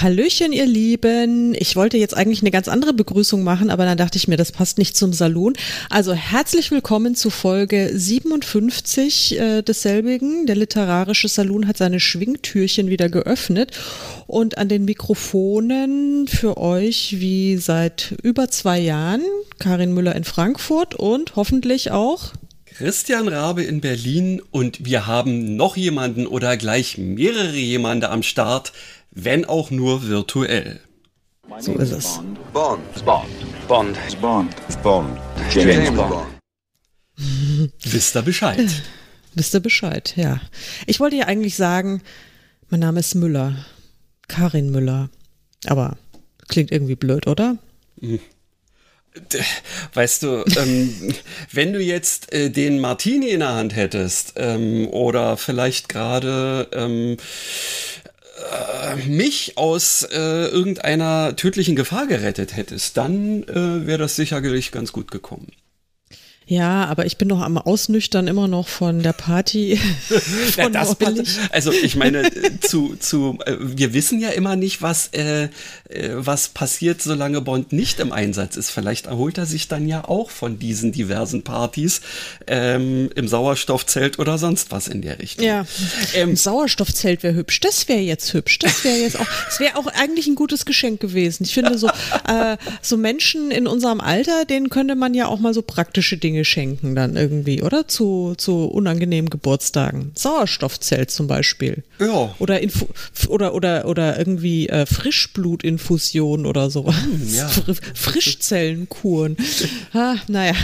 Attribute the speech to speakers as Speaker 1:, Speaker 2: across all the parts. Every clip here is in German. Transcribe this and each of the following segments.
Speaker 1: Hallöchen, ihr Lieben. Ich wollte jetzt eigentlich eine ganz andere Begrüßung machen, aber dann dachte ich mir, das passt nicht zum Salon. Also herzlich willkommen zu Folge 57 äh, desselbigen. Der literarische Salon hat seine Schwingtürchen wieder geöffnet und an den Mikrofonen für euch wie seit über zwei Jahren Karin Müller in Frankfurt und hoffentlich auch
Speaker 2: Christian Rabe in Berlin und wir haben noch jemanden oder gleich mehrere jemande am Start, wenn auch nur virtuell.
Speaker 1: So ist es.
Speaker 3: Bond. Bond. Bond.
Speaker 4: Bond.
Speaker 3: Bond.
Speaker 4: James,
Speaker 3: James
Speaker 4: Bond.
Speaker 3: Bond.
Speaker 2: Wisst ihr Bescheid?
Speaker 1: Wisst ihr Bescheid, ja. Ich wollte ja eigentlich sagen, mein Name ist Müller. Karin Müller. Aber klingt irgendwie blöd, oder?
Speaker 2: Weißt du, ähm, wenn du jetzt äh, den Martini in der Hand hättest ähm, oder vielleicht gerade ähm, äh, mich aus äh, irgendeiner tödlichen Gefahr gerettet hättest, dann äh, wäre das sicherlich ganz gut gekommen.
Speaker 1: Ja, aber ich bin noch am Ausnüchtern immer noch von der Party.
Speaker 2: Ja,
Speaker 1: von
Speaker 2: passt. also ich meine, zu, zu, äh, wir wissen ja immer nicht, was, äh, äh, was passiert, solange Bond nicht im Einsatz ist. Vielleicht erholt er sich dann ja auch von diesen diversen Partys ähm, im Sauerstoffzelt oder sonst was in der Richtung.
Speaker 1: Ja,
Speaker 2: Ähm,
Speaker 1: Sauerstoffzelt wäre hübsch. Das wäre jetzt hübsch. Das wäre jetzt auch, das wäre auch eigentlich ein gutes Geschenk gewesen. Ich finde so, äh, so Menschen in unserem Alter, denen könnte man ja auch mal so praktische Dinge schenken dann irgendwie, oder? Zu, zu unangenehmen Geburtstagen. Sauerstoffzelt zum Beispiel.
Speaker 2: Ja.
Speaker 1: Oder, Infu oder, oder, oder irgendwie äh, Frischblutinfusion oder so.
Speaker 2: ja.
Speaker 1: Fr Frischzellenkuren. Ah, naja.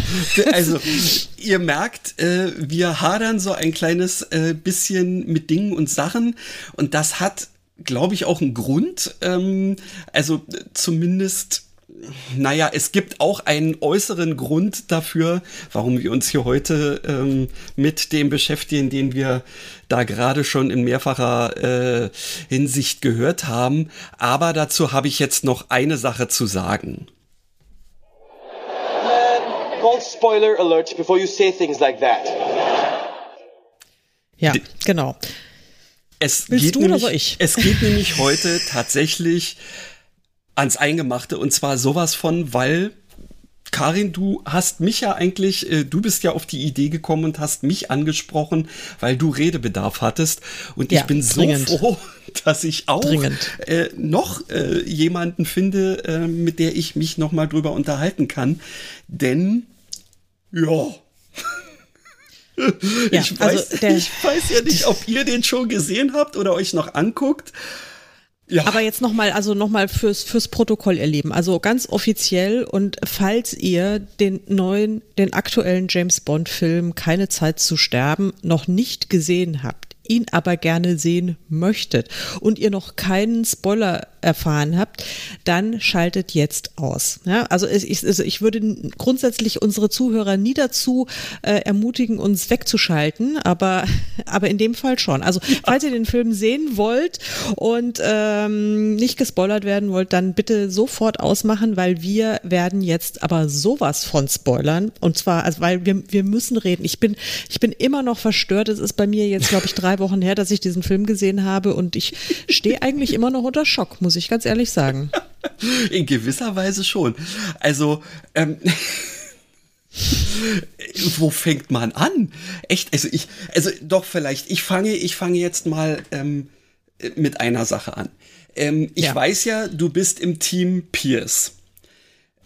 Speaker 2: Also, ihr merkt, äh, wir hadern so ein kleines äh, bisschen mit Dingen und Sachen und das hat, glaube ich, auch einen Grund. Ähm, also äh, zumindest. Naja, es gibt auch einen äußeren Grund dafür, warum wir uns hier heute ähm, mit dem beschäftigen, den wir da gerade schon in mehrfacher äh, Hinsicht gehört haben. Aber dazu habe ich jetzt noch eine Sache zu sagen.
Speaker 5: Call spoiler alert before you say things like that.
Speaker 1: Ja, genau.
Speaker 2: Es
Speaker 1: Willst
Speaker 2: geht
Speaker 1: du oder
Speaker 2: nämlich,
Speaker 1: soll ich?
Speaker 2: Es geht nämlich heute tatsächlich ans Eingemachte und zwar sowas von, weil Karin, du hast mich ja eigentlich, äh, du bist ja auf die Idee gekommen und hast mich angesprochen, weil du Redebedarf hattest. Und ich
Speaker 1: Ja,
Speaker 2: bin so
Speaker 1: dringend.
Speaker 2: froh, dass ich auch äh, noch äh, jemanden finde, äh, mit der ich mich noch mal drüber unterhalten kann. Denn, ja,
Speaker 1: Ja,
Speaker 2: ich, weiß,
Speaker 1: also der-
Speaker 2: ich weiß ja nicht, ob ihr den schon gesehen habt oder euch noch anguckt. Ja,
Speaker 1: Aber jetzt nochmal, also nochmal fürs, fürs Protokoll erleben. Also ganz offiziell und falls ihr den neuen, den aktuellen James Bond Film Keine Zeit zu sterben noch nicht gesehen habt, ihn aber gerne sehen möchtet und ihr noch keinen Spoiler erfahren habt, dann schaltet jetzt aus. Ja, also ich, also ich würde grundsätzlich unsere Zuhörer nie dazu äh, ermutigen, uns wegzuschalten, aber, aber in dem Fall schon. Also falls ihr den Film sehen wollt und ähm, nicht gespoilert werden wollt, dann bitte sofort ausmachen, weil wir werden jetzt aber sowas von spoilern. Und zwar, also weil wir, wir müssen reden. Ich bin, ich bin immer noch verstört. Es ist bei mir jetzt, glaube ich, drei Wochen her, dass ich diesen Film gesehen habe und ich stehe eigentlich immer noch unter Schock, muss ich ganz ehrlich sagen.
Speaker 2: in gewisser Weise schon. Also, ähm, wo fängt man an? Echt, also ich, also doch vielleicht, ich fange, ich fange jetzt mal ähm, mit einer Sache an. Ähm, ich
Speaker 1: Ja.
Speaker 2: weiß ja, du bist im Team Pierce.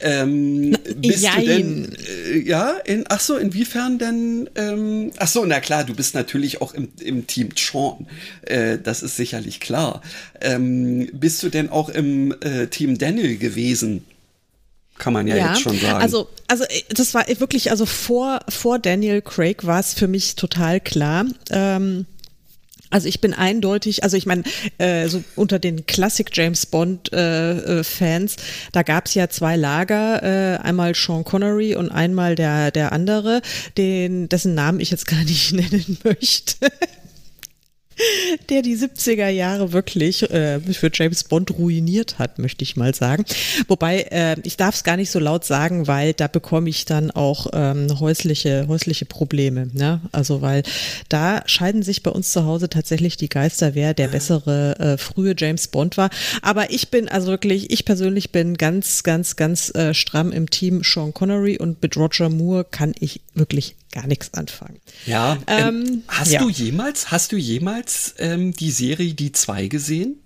Speaker 2: Ähm, bist du denn, äh, ja, in, ach so, inwiefern denn, ähm, ach so, na klar, du bist natürlich auch im, im Team Sean, äh, das ist sicherlich klar. Ähm, bist du denn auch im äh, Team Daniel gewesen? Kann man ja, jetzt schon sagen.
Speaker 1: Also, also äh, das war wirklich, also vor, vor Daniel Craig war es für mich total klar. Ähm, Also ich bin eindeutig, also ich meine, äh, so unter den Classic James Bond äh, äh, Fans, da gab es ja zwei Lager, äh, einmal Sean Connery und einmal der der andere, den dessen Namen ich jetzt gar nicht nennen möchte der die 70er Jahre wirklich äh, für James Bond ruiniert hat, möchte ich mal sagen. Wobei, äh, ich darf es gar nicht so laut sagen, weil da bekomme ich dann auch ähm, häusliche, häusliche Probleme. Ne? Also, weil da scheiden sich bei uns zu Hause tatsächlich die Geister, wer der bessere äh, frühe James Bond war. Aber ich bin also wirklich, ich persönlich bin ganz, ganz, ganz äh, stramm im Team Sean Connery und mit Roger Moore kann ich wirklich gar nichts anfangen.
Speaker 2: Ja, ähm,
Speaker 1: Ähm,
Speaker 2: hast
Speaker 1: ja.
Speaker 2: du jemals, hast du jemals ähm, die Serie Die zwei gesehen?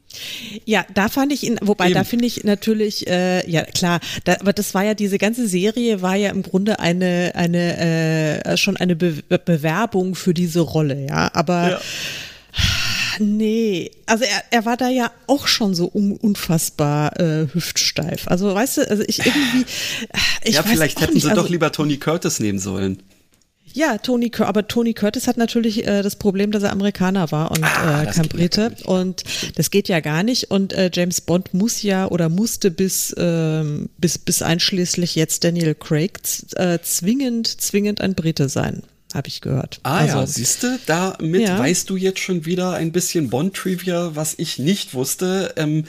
Speaker 1: Ja, da fand ich ihn, wobei
Speaker 2: Eben.
Speaker 1: da finde ich natürlich, äh, ja klar, da, aber das war ja, diese ganze Serie war ja im Grunde eine, eine, äh, schon eine Be Bewerbung für diese Rolle, ja, aber nee, also er, er war da ja auch schon so un unfassbar äh, hüftsteif. Also weißt du, also ich irgendwie, ich
Speaker 2: ja, vielleicht hätten
Speaker 1: nicht,
Speaker 2: sie
Speaker 1: also,
Speaker 2: doch lieber Tony Curtis nehmen sollen.
Speaker 1: Ja, Tony, aber Tony Curtis hat natürlich äh, das Problem, dass er Amerikaner war und
Speaker 2: Ah,
Speaker 1: äh, kein
Speaker 2: ja
Speaker 1: Brite.
Speaker 2: ja.
Speaker 1: und das geht ja gar nicht. Und äh, James Bond muss ja oder musste bis, ähm, bis, bis einschließlich jetzt Daniel Craig äh, zwingend, zwingend ein Brite sein, habe ich gehört.
Speaker 2: Ah ja,
Speaker 1: Also,
Speaker 2: siehst du, damit
Speaker 1: Ja.
Speaker 2: weißt du jetzt schon wieder ein bisschen Bond-Trivia, was ich nicht wusste. Ähm,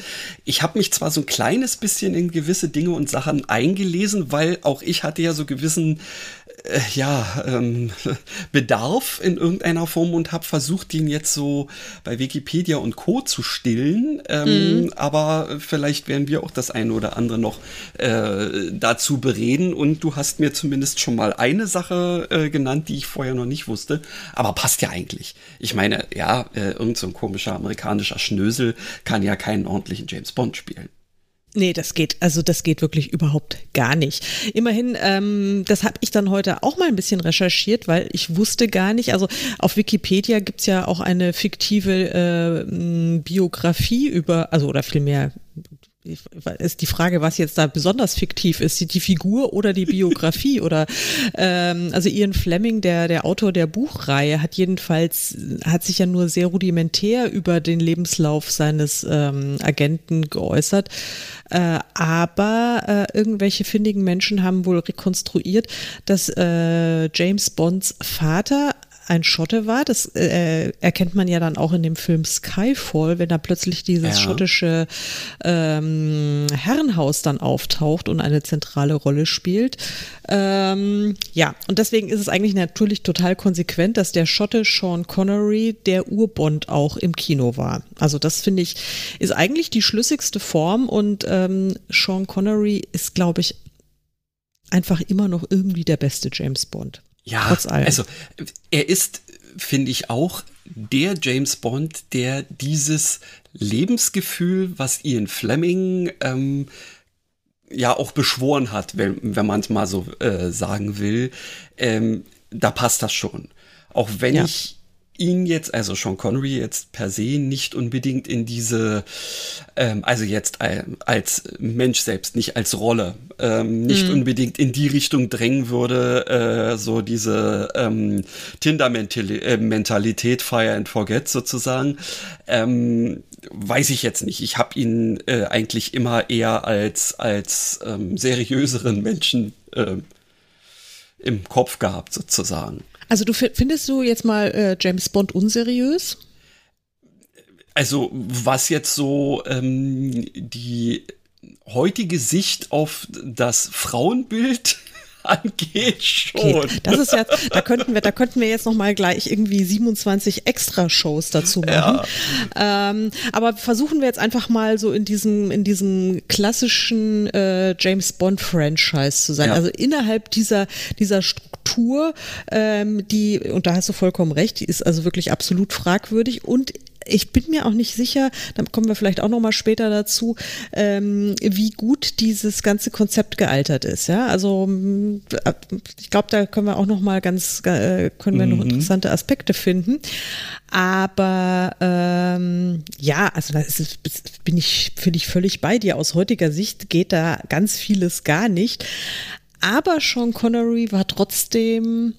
Speaker 2: ich habe mich zwar so ein kleines bisschen in gewisse Dinge und Sachen eingelesen, weil auch ich hatte ja so gewissen äh, ja, ähm, Bedarf in irgendeiner Form und habe versucht, den jetzt so bei Wikipedia und Co. zu stillen. Ähm, Aber vielleicht werden wir auch das eine oder andere noch äh, dazu bereden. Und du hast mir zumindest schon mal eine Sache äh, genannt, die ich vorher noch nicht wusste. Aber passt ja eigentlich. Ich meine, ja, äh, irgend so ein komischer amerikanischer Schnösel kann ja keinen ordentlichen James Bond spielen.
Speaker 1: Nee, das geht, also das geht wirklich überhaupt gar nicht. Immerhin, ähm, das habe ich dann heute auch mal ein bisschen recherchiert, weil ich wusste gar nicht, also auf Wikipedia gibt's ja auch eine fiktive äh, Biografie über, also oder vielmehr ist die Frage, was jetzt da besonders fiktiv ist, die, die Figur oder die Biografie oder ähm, also Ian Fleming, der der Autor der Buchreihe, hat jedenfalls hat sich ja nur sehr rudimentär über den Lebenslauf seines ähm, Agenten geäußert, äh, aber äh, irgendwelche findigen Menschen haben wohl rekonstruiert, dass äh, James Bonds Vater ein Schotte war. Das äh, erkennt man ja dann auch in dem Film Skyfall, wenn da plötzlich dieses
Speaker 2: Ja.
Speaker 1: schottische ähm, Herrenhaus dann auftaucht und eine zentrale Rolle spielt. Ähm, ja, und deswegen ist es eigentlich natürlich total konsequent, dass der Schotte Sean Connery der Urbond auch im Kino war. Also das finde ich, ist eigentlich die schlüssigste Form und ähm, Sean Connery ist, glaube ich, einfach immer noch irgendwie der beste James Bond.
Speaker 2: Ja,
Speaker 1: Trotz allem.
Speaker 2: also er ist, finde ich, auch der James Bond, der dieses Lebensgefühl, was Ian Fleming ähm, ja auch beschworen hat, wenn, wenn man es mal so äh, sagen will, ähm, da passt das schon. Auch wenn
Speaker 1: Ja.
Speaker 2: ich ihn jetzt, also Sean Connery jetzt per se nicht unbedingt in diese, ähm, also jetzt äh, als Mensch selbst, nicht als Rolle, ähm, nicht unbedingt in die Richtung drängen würde, äh, so diese ähm, Tinder-Mentalität, Fire and Forget sozusagen, ähm, weiß ich jetzt nicht. Ich habe ihn äh, eigentlich immer eher als, als ähm, seriöseren Menschen ähm, im Kopf gehabt sozusagen.
Speaker 1: Also du fi- findest du jetzt mal äh, James Bond unseriös?
Speaker 2: Also was jetzt so ähm, die heutige Sicht auf das Frauenbild angeht, schon.
Speaker 1: Okay, das ist ja, da könnten wir, da könnten wir jetzt noch mal gleich irgendwie 27 Extra-Shows dazu machen. Ähm, aber versuchen wir jetzt einfach mal so in diesem, in diesem klassischen äh, James Bond-Franchise zu sein.
Speaker 2: Ja.
Speaker 1: Also innerhalb dieser, dieser Struktur, ähm, die, und da hast du vollkommen recht, die ist also wirklich absolut fragwürdig und ich bin mir auch nicht sicher, da kommen wir vielleicht auch noch mal später dazu, ähm, wie gut dieses ganze Konzept gealtert ist. Ja, also mh, ich glaube, da können wir auch noch mal ganz, äh, können wir noch interessante Aspekte finden. Aber ähm, ja, also da bin ich, finde ich völlig bei dir. Aus heutiger Sicht geht da ganz vieles gar nicht. Aber Sean Connery war trotzdem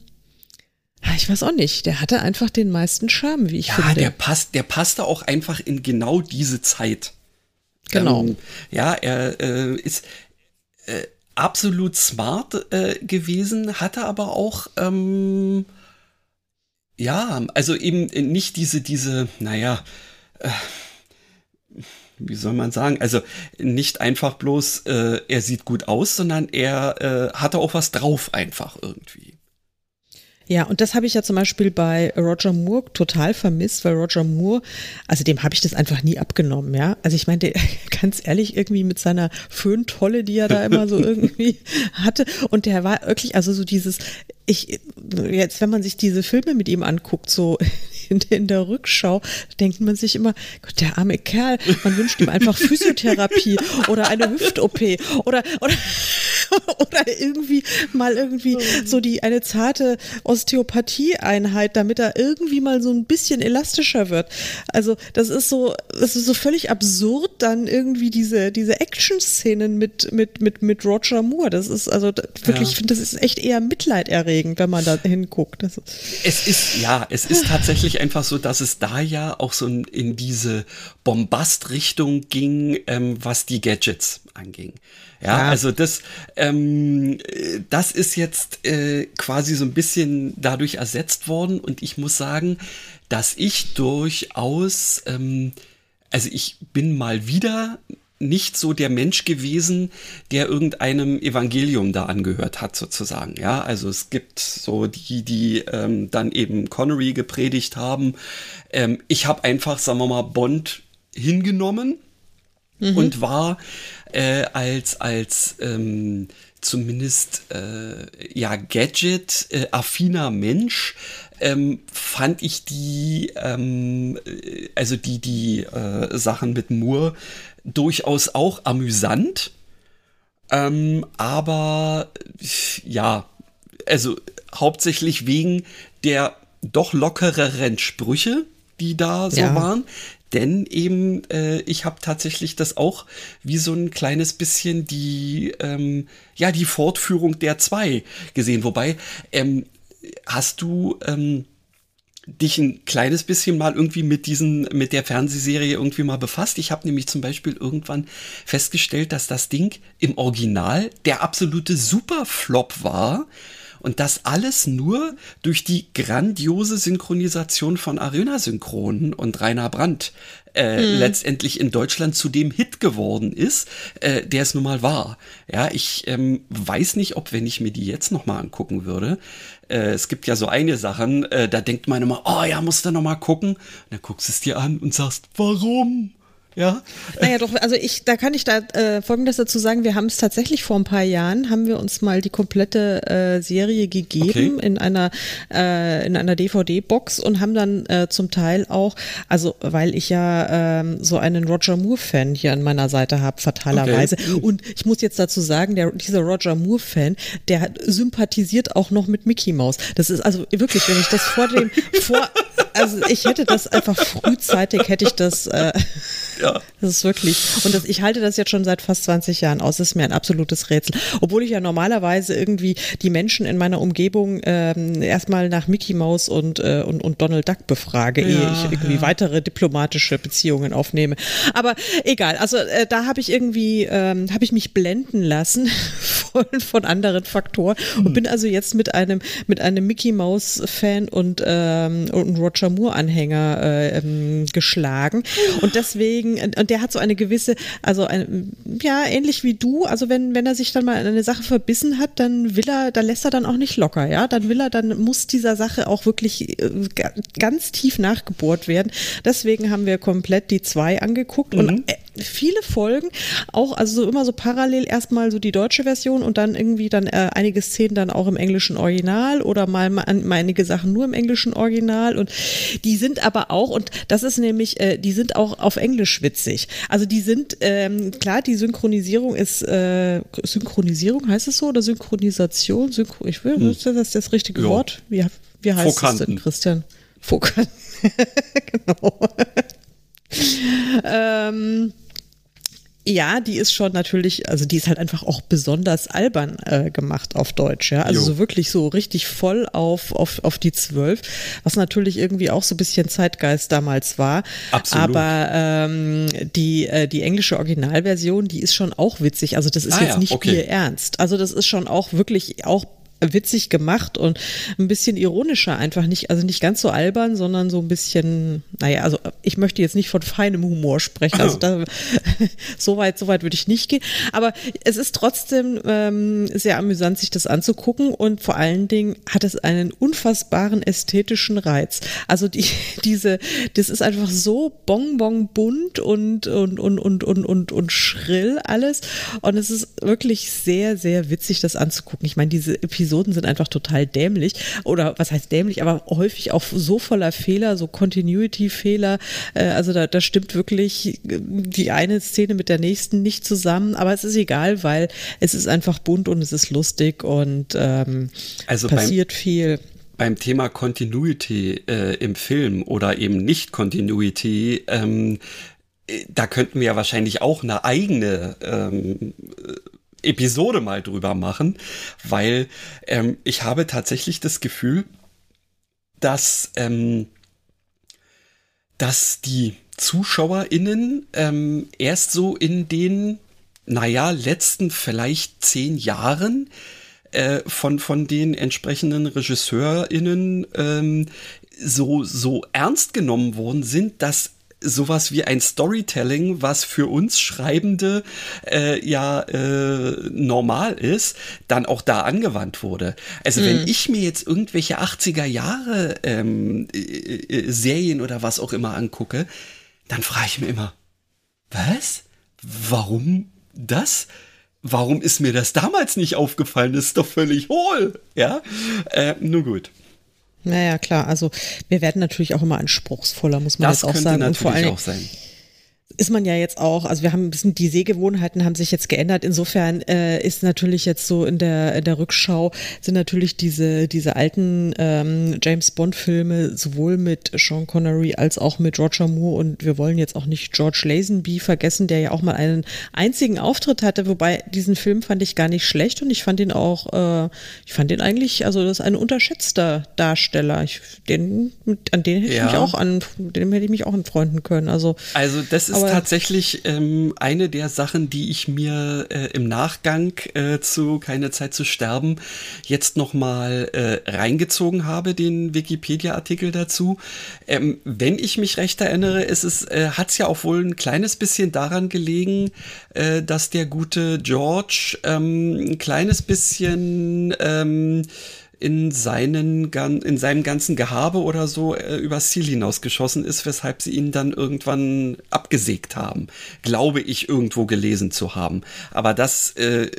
Speaker 1: ich weiß auch nicht, der hatte einfach den meisten Charme, wie ich
Speaker 2: ja,
Speaker 1: finde.
Speaker 2: der passt, der passte auch einfach in genau diese Zeit.
Speaker 1: Genau.
Speaker 2: Ähm, ja, er äh, ist äh, absolut smart äh, gewesen, hatte aber auch ähm, ja, also eben nicht diese, diese, naja, äh, wie soll man sagen, also nicht einfach bloß, äh, er sieht gut aus, sondern er äh, hatte auch was drauf einfach irgendwie.
Speaker 1: Ja, und das habe ich ja zum Beispiel bei Roger Moore total vermisst, weil Roger Moore, also dem habe ich das einfach nie abgenommen, ja. Also ich meinte, ganz ehrlich, irgendwie mit seiner Föhntolle, die er da immer so irgendwie hatte. Und der war wirklich, also so dieses, ich, jetzt, wenn man sich diese Filme mit ihm anguckt, so in, in der Rückschau, denkt man sich immer, Gott, der arme Kerl, man wünscht ihm einfach Physiotherapie oder eine Hüft-OP oder, oder, oder irgendwie mal irgendwie so die, eine zarte Osteopathie-Einheit, damit er irgendwie mal so ein bisschen elastischer wird. Also, das ist so, das ist so völlig absurd, dann irgendwie diese, diese Action-Szenen mit, mit, mit, mit Roger Moore. Das ist also wirklich,
Speaker 2: Ja.
Speaker 1: ich finde, das ist echt eher mitleiderregend, wenn man da hinguckt. Das
Speaker 2: Es ist, ja, es ist tatsächlich einfach so, dass es da ja auch so in, in diese Bombast-Richtung ging, ähm, was die Gadgets anging. Ja,
Speaker 1: Ja.
Speaker 2: also das, ähm, äh, das ist jetzt äh, quasi so ein bisschen dadurch ersetzt worden und ich muss sagen, dass ich durchaus, ähm, also ich bin mal wieder nicht so der Mensch gewesen, der irgendeinem Evangelium da angehört hat, sozusagen. Ja, also es gibt so die, die ähm, dann eben Connery gepredigt haben. Ähm, ich habe einfach, sagen wir mal, Bond hingenommen und war äh, als als ähm, zumindest äh, ja Gadget äh, affiner Mensch ähm, fand ich die ähm, äh, also die die äh, Sachen mit Moore durchaus auch amüsant ähm, aber ja also hauptsächlich wegen der doch lockereren Sprüche die da so
Speaker 1: Ja.
Speaker 2: waren denn eben, äh, ich habe tatsächlich das auch wie so ein kleines bisschen die, ähm, ja, die Fortführung der zwei gesehen. Wobei, ähm, hast du ähm, dich ein kleines bisschen mal irgendwie mit diesen, mit der Fernsehserie irgendwie mal befasst? Ich habe nämlich zum Beispiel irgendwann festgestellt, dass das Ding im Original der absolute Superflop war. Und das alles nur durch die grandiose Synchronisation von Arena Synchronen und Rainer Brandt äh, letztendlich in Deutschland zu dem Hit geworden ist, äh, der es nun mal war. Ja, ich ähm, weiß nicht, ob wenn ich mir die jetzt noch mal angucken würde, äh, es gibt ja so eine Sachen, äh, da denkt man immer, oh ja, musst du noch mal gucken. Und dann guckst du es dir an und sagst, warum? Ja,
Speaker 1: Naja, doch, also ich, da kann ich da äh, Folgendes dazu sagen. Wir haben es tatsächlich vor ein paar Jahren, haben wir uns mal die komplette äh, Serie gegeben
Speaker 2: Okay.
Speaker 1: in einer äh, in einer DVD-Box und haben dann äh, zum Teil auch, also weil ich ja ähm, so einen Roger Moore-Fan hier an meiner Seite habe, fatalerweise.
Speaker 2: Okay.
Speaker 1: Und ich muss jetzt dazu sagen, der, dieser Roger Moore-Fan, der hat- sympathisiert auch noch mit Mickey Mouse. Das ist also wirklich, wenn ich das vor dem, vor, also ich hätte das einfach frühzeitig, hätte ich das, äh,
Speaker 2: ja.
Speaker 1: das ist wirklich. Und das, ich halte das jetzt schon seit fast 20 Jahren aus. Das ist mir ein absolutes Rätsel. Obwohl ich ja normalerweise irgendwie die Menschen in meiner Umgebung ähm, erstmal nach Mickey Mouse und, äh, und, und Donald Duck befrage, ehe
Speaker 2: Ja,
Speaker 1: ich irgendwie weitere diplomatische Beziehungen aufnehme. Aber egal, also äh, da habe ich irgendwie, ähm, habe ich mich blenden lassen von, von anderen Faktoren und bin also jetzt mit einem, mit einem Mickey Mouse Fan und, ähm, und Roger Moore Anhänger äh, ähm, geschlagen. Und deswegen, und der hat so eine gewisse, also ein, ja, ähnlich wie du, also wenn, wenn er sich dann mal an eine Sache verbissen hat, dann will er, da lässt er dann auch nicht locker, ja. Dann will er, dann muss dieser Sache auch wirklich äh, ga- ganz tief nachgebohrt werden. Deswegen haben wir komplett die zwei angeguckt und äh, viele Folgen, auch also so immer so parallel erstmal so die deutsche Version und dann irgendwie dann äh, einige Szenen dann auch im englischen Original oder mal, mal, einige Sachen nur im englischen Original und die sind aber auch und das ist nämlich, äh, die sind auch auf Englisch witzig. Also die sind ähm, klar, die Synchronisierung ist äh, Synchronisierung heißt es so oder Synchronisation? Synchro, ich will, ist das das richtige
Speaker 2: Ja.
Speaker 1: Wort? Wie, wie heißt es
Speaker 2: Vokanten.
Speaker 1: denn, Christian? Vokanten. genau. ähm, Ja, die ist schon natürlich, also die ist halt einfach auch besonders albern äh, gemacht auf Deutsch, ja. Also so wirklich so richtig voll auf, auf, auf die Zwölf, was natürlich irgendwie auch so ein bisschen Zeitgeist damals war.
Speaker 2: Absolut.
Speaker 1: Aber ähm, die, äh, die englische Originalversion, die ist schon auch witzig. Also das ist
Speaker 2: Ah
Speaker 1: jetzt
Speaker 2: ja,
Speaker 1: nicht
Speaker 2: okay.
Speaker 1: ihr Ernst. Also das ist schon auch wirklich auch witzig gemacht und ein bisschen ironischer einfach nicht, also nicht ganz so albern, sondern so ein bisschen, naja, also ich möchte jetzt nicht von feinem Humor sprechen, also da, so weit, so weit würde ich nicht gehen, aber es ist trotzdem ähm, sehr amüsant, sich das anzugucken und vor allen Dingen hat es einen unfassbaren ästhetischen Reiz. Also die, diese, das ist einfach so bonbon bunt und, und, und, und, und, und, und schrill alles und es ist wirklich sehr, sehr witzig, das anzugucken. Ich meine, diese Episoden sind einfach total dämlich oder was heißt dämlich, aber häufig auch so voller Fehler, so Continuity-Fehler. Äh, also da, da stimmt wirklich äh, die eine Szene mit der nächsten nicht zusammen, aber es ist egal, weil es ist einfach bunt und es ist lustig und ähm,
Speaker 2: Also beim-
Speaker 1: passiert viel.
Speaker 2: beim Thema Continuity äh, im Film oder eben nicht Continuity, ähm, äh, da könnten wir ja wahrscheinlich auch eine eigene ähm, äh, Episode mal drüber machen, weil ähm, ich habe tatsächlich das Gefühl, dass, ähm, dass die ZuschauerInnen ähm, erst so in den, naja, letzten vielleicht zehn Jahren äh, von, von den entsprechenden RegisseurInnen ähm, so, so ernst genommen worden sind, dass sowas wie ein Storytelling, was für uns Schreibende äh, ja äh, normal ist, dann auch da angewandt wurde. Also wenn ich mir jetzt irgendwelche 80er Jahre ähm, äh, äh, Serien oder was auch immer angucke, dann frage ich mir immer, was? Warum das? Warum ist mir das damals nicht aufgefallen? Das ist doch völlig hohl. Ja, äh, nur gut.
Speaker 1: Naja, klar, also wir werden natürlich auch immer anspruchsvoller, muss man
Speaker 2: Das
Speaker 1: jetzt auch sagen. Und vor allem
Speaker 2: auch sein.
Speaker 1: Ist man ja jetzt auch, also wir haben ein bisschen, die Sehgewohnheiten haben sich jetzt geändert. Insofern äh, ist natürlich jetzt so in der, in der Rückschau sind natürlich diese, diese alten ähm, James Bond-Filme sowohl mit Sean Connery als auch mit Roger Moore und wir wollen jetzt auch nicht George Lazenby vergessen, der ja auch mal einen einzigen Auftritt hatte, wobei diesen Film fand ich gar nicht schlecht und ich fand ihn auch, äh, ich fand ihn eigentlich, also das ist ein unterschätzter Darsteller. Ich, den, an den hätte ich
Speaker 2: Ja.
Speaker 1: mich auch an, dem hätte ich mich auch anfreunden können. Also
Speaker 2: Also das ist
Speaker 1: Aber-
Speaker 2: tatsächlich ähm, eine der Sachen, die ich mir äh, im Nachgang äh, zu Keine Zeit zu sterben jetzt nochmal äh, reingezogen habe, den Wikipedia-Artikel dazu. Ähm, wenn ich mich recht erinnere, ist es, äh, hat es ja auch wohl ein kleines bisschen daran gelegen, äh, dass der gute George ähm, ein kleines bisschen ähm, in, seinen, in seinem ganzen Gehabe oder so äh, übers Ziel hinausgeschossen ist, weshalb sie ihn dann irgendwann abgesägt haben. Glaube ich irgendwo gelesen zu haben. Aber das, äh,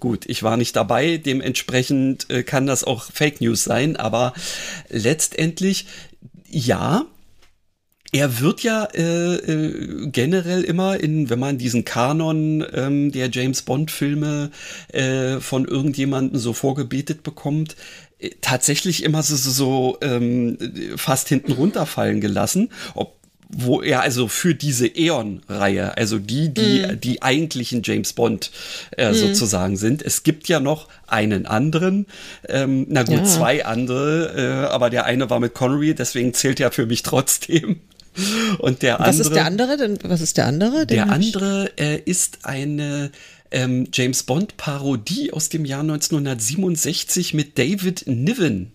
Speaker 2: gut, ich war nicht dabei, dementsprechend äh, kann das auch Fake News sein, aber letztendlich, ja, er wird ja äh, äh, generell immer in, wenn man diesen Kanon ähm, der James Bond Filme äh, von irgendjemandem so vorgebetet bekommt, äh, tatsächlich immer so, so, so ähm, fast hinten runterfallen gelassen, ob wo er also für diese Eon-Reihe, also die, die die eigentlichen James Bond äh, sozusagen sind. Es gibt ja noch einen anderen, ähm, na gut,
Speaker 1: Ja.
Speaker 2: zwei andere, äh, aber der eine war mit Connery, deswegen zählt er für mich trotzdem. Und der
Speaker 1: Was
Speaker 2: andere,
Speaker 1: ist der andere? Denn was ist der andere?
Speaker 2: Der andere äh, ist eine ähm, James Bond Parodie aus dem Jahr 1967 mit David Niven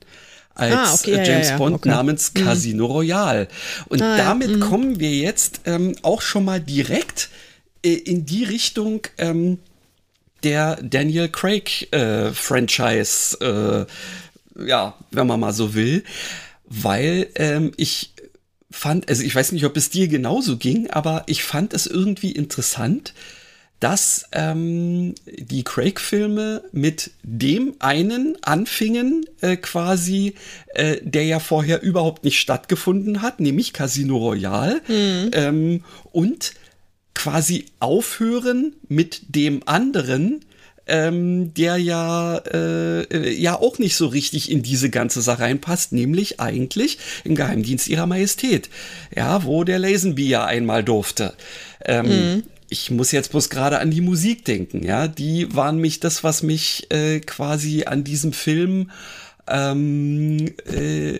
Speaker 2: als
Speaker 1: Ah, okay,
Speaker 2: äh,
Speaker 1: ja, ja,
Speaker 2: James
Speaker 1: ja,
Speaker 2: Bond
Speaker 1: okay.
Speaker 2: namens Casino Royale. Und
Speaker 1: Ah, ja,
Speaker 2: damit kommen wir jetzt ähm, auch schon mal direkt äh, in die Richtung ähm, der Daniel Craig äh, Franchise, äh, ja, wenn man mal so will, weil ähm, ich fand, also ich weiß nicht, ob es dir genauso ging, aber ich fand es irgendwie interessant, dass ähm, die Craig-Filme mit dem einen anfingen, äh, quasi, äh, der ja vorher überhaupt nicht stattgefunden hat, nämlich Casino Royale, ähm, und quasi aufhören mit dem anderen, ähm, der ja, äh, äh, ja auch nicht so richtig in diese ganze Sache reinpasst, nämlich eigentlich im Geheimdienst ihrer Majestät, ja, wo der Lazenby ja einmal durfte. Ähm, ich muss jetzt bloß gerade an die Musik denken, ja. Die waren mich das, was mich äh, quasi an diesem Film ähm, äh,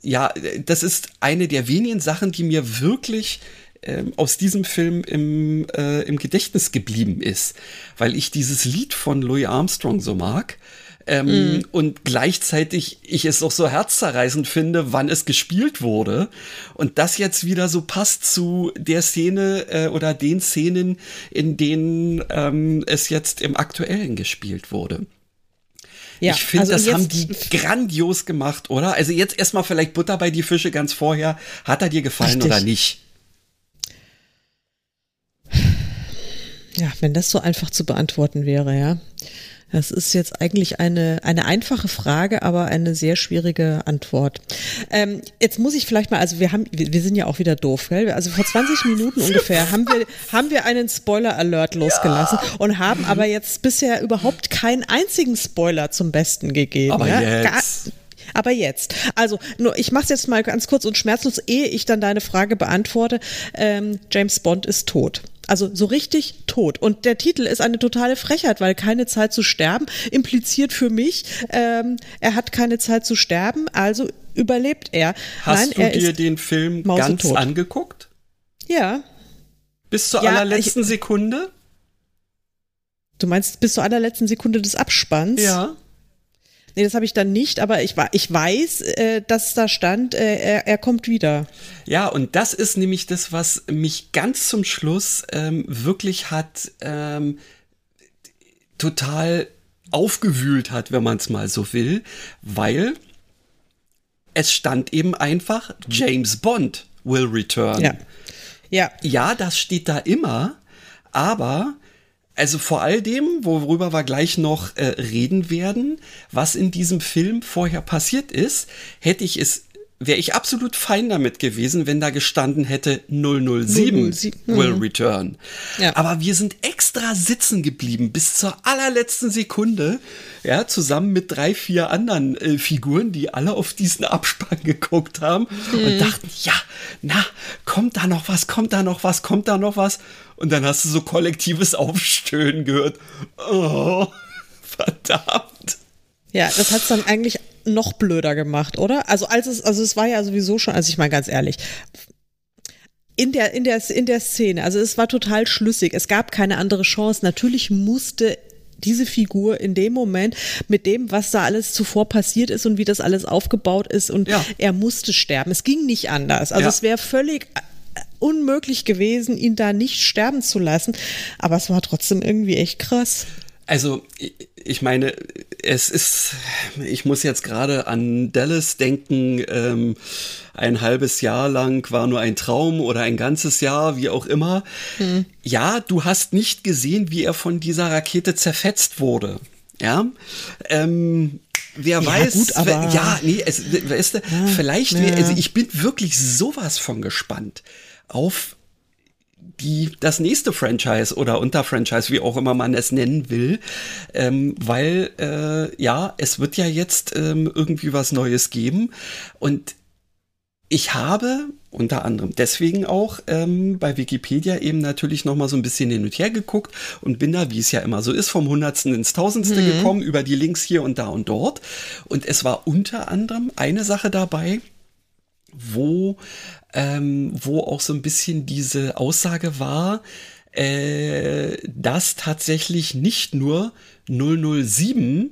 Speaker 2: ja, das ist eine der wenigen Sachen, die mir wirklich ähm, aus diesem Film im, äh, im Gedächtnis geblieben ist, weil ich dieses Lied von Louis Armstrong so mag. Ähm, mm. Und gleichzeitig ich es auch so herzzerreißend finde, wann es gespielt wurde. Und das jetzt wieder so passt zu der Szene äh, oder den Szenen, in denen ähm, es jetzt im Aktuellen gespielt wurde. Ja, ich finde, also das haben die grandios gemacht, oder? Also jetzt erstmal vielleicht Butter bei die Fische ganz vorher. Hat er dir gefallen Richtig. oder nicht?
Speaker 1: Ja, wenn das so einfach zu beantworten wäre, ja. Das ist jetzt eigentlich eine, eine einfache Frage, aber eine sehr schwierige Antwort. Ähm, jetzt muss ich vielleicht mal, also wir haben, wir, wir sind ja auch wieder doof, gell? Also vor 20 Minuten ungefähr haben wir, haben wir einen Spoiler-Alert losgelassen ja. und haben aber jetzt bisher überhaupt keinen einzigen Spoiler zum Besten gegeben.
Speaker 2: Aber
Speaker 1: ja?
Speaker 2: jetzt. Gar,
Speaker 1: aber jetzt, also nur, ich mache es jetzt mal ganz kurz und schmerzlos, ehe ich dann deine Frage beantworte. Ähm, James Bond ist tot. Also so richtig tot. Und der Titel ist eine totale Frechheit, weil keine Zeit zu sterben impliziert für mich, ähm, er hat keine Zeit zu sterben, also überlebt er.
Speaker 2: Hast Nein, du dir den Film ganz angeguckt?
Speaker 1: Ja.
Speaker 2: Bis zur ja, allerletzten ich, Sekunde?
Speaker 1: Du meinst bis zur allerletzten Sekunde des Abspanns?
Speaker 2: Ja.
Speaker 1: Nee, das habe ich dann nicht, aber ich, ich weiß, äh, dass da stand, äh, er, er kommt wieder.
Speaker 2: Ja, und das ist nämlich das, was mich ganz zum Schluss ähm, wirklich hat ähm, total aufgewühlt hat, wenn man es mal so will, weil es stand eben einfach James Bond will return.
Speaker 1: Ja. Ja.
Speaker 2: Ja, das steht da immer, aber also vor all dem, worüber wir gleich noch äh, reden werden, was in diesem Film vorher passiert ist, hätte ich es wäre ich absolut fein damit gewesen, wenn da gestanden hätte 007, 007. will mhm. return. Ja. Aber wir sind extra sitzen geblieben bis zur allerletzten Sekunde, ja, zusammen mit drei, vier anderen äh, Figuren, die alle auf diesen Abspann geguckt haben mhm. und dachten, ja, na, kommt da noch was, kommt da noch was, kommt da noch was? Und dann hast du so kollektives Aufstöhnen gehört. Oh, verdammt.
Speaker 1: Ja, das hat es dann eigentlich noch blöder gemacht, oder? Also als es, also es war ja sowieso schon, also ich meine ganz ehrlich, in der, in der, in der Szene, also es war total schlüssig, es gab keine andere Chance. Natürlich musste diese Figur in dem Moment mit dem, was da alles zuvor passiert ist und wie das alles aufgebaut ist und ja. er musste sterben. Es ging nicht anders. Also ja. es wäre völlig unmöglich gewesen, ihn da nicht sterben zu lassen. Aber es war trotzdem irgendwie echt krass.
Speaker 2: Also, ich meine, es ist, ich muss jetzt gerade an Dallas denken, ähm, ein halbes Jahr lang war nur ein Traum oder ein ganzes Jahr, wie auch immer. Hm. Ja, du hast nicht gesehen, wie er von dieser Rakete zerfetzt wurde. Ja, ähm, wer ja, weiß, gut, aber ja, nee, es, weißt du, ja, vielleicht, ja. also ich bin wirklich sowas von gespannt auf die, das nächste Franchise oder Unterfranchise, wie auch immer man es nennen will, ähm, weil äh, ja, es wird ja jetzt ähm, irgendwie was Neues geben und ich habe unter anderem deswegen auch ähm, bei Wikipedia eben natürlich noch mal so ein bisschen hin und her geguckt und bin da, wie es ja immer so ist, vom Hundertsten ins Tausendste mhm. gekommen über die Links hier und da und dort. Und es war unter anderem eine Sache dabei, wo, ähm, wo auch so ein bisschen diese Aussage war, äh, dass tatsächlich nicht nur 007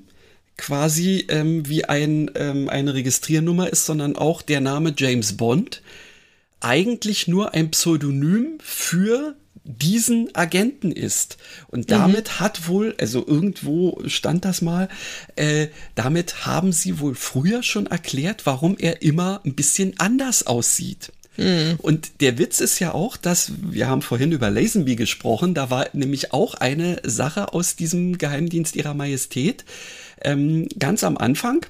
Speaker 2: quasi ähm, wie ein, ähm, eine Registriernummer ist, sondern auch der Name James Bond eigentlich nur ein Pseudonym für diesen Agenten ist. Und damit mhm. hat wohl, also irgendwo stand das mal, äh, damit haben sie wohl früher schon erklärt, warum er immer ein bisschen anders aussieht. Mhm. Und der Witz ist ja auch, dass wir haben vorhin über Lazenby gesprochen, da war nämlich auch eine Sache aus diesem Geheimdienst ihrer Majestät ähm, ganz am Anfang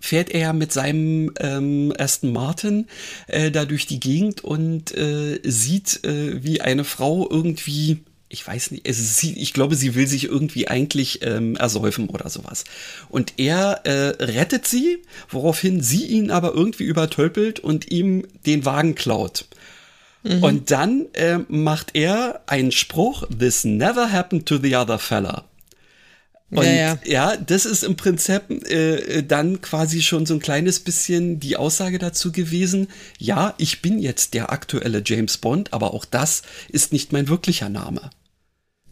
Speaker 2: fährt er mit seinem ähm, Aston Martin äh, da durch die Gegend und äh, sieht, äh, wie eine Frau irgendwie ich weiß nicht, es sie, ich glaube, sie will sich irgendwie eigentlich ähm, ersäufen oder sowas. Und er äh, rettet sie, woraufhin sie ihn aber irgendwie übertölpelt und ihm den Wagen klaut. Mhm. Und dann äh, macht er einen Spruch, this never happened to the other fella. Und ja, ja. ja, das ist im Prinzip äh, dann quasi schon so ein kleines bisschen die Aussage dazu gewesen, ja, ich bin jetzt der aktuelle James Bond, aber auch das ist nicht mein wirklicher Name.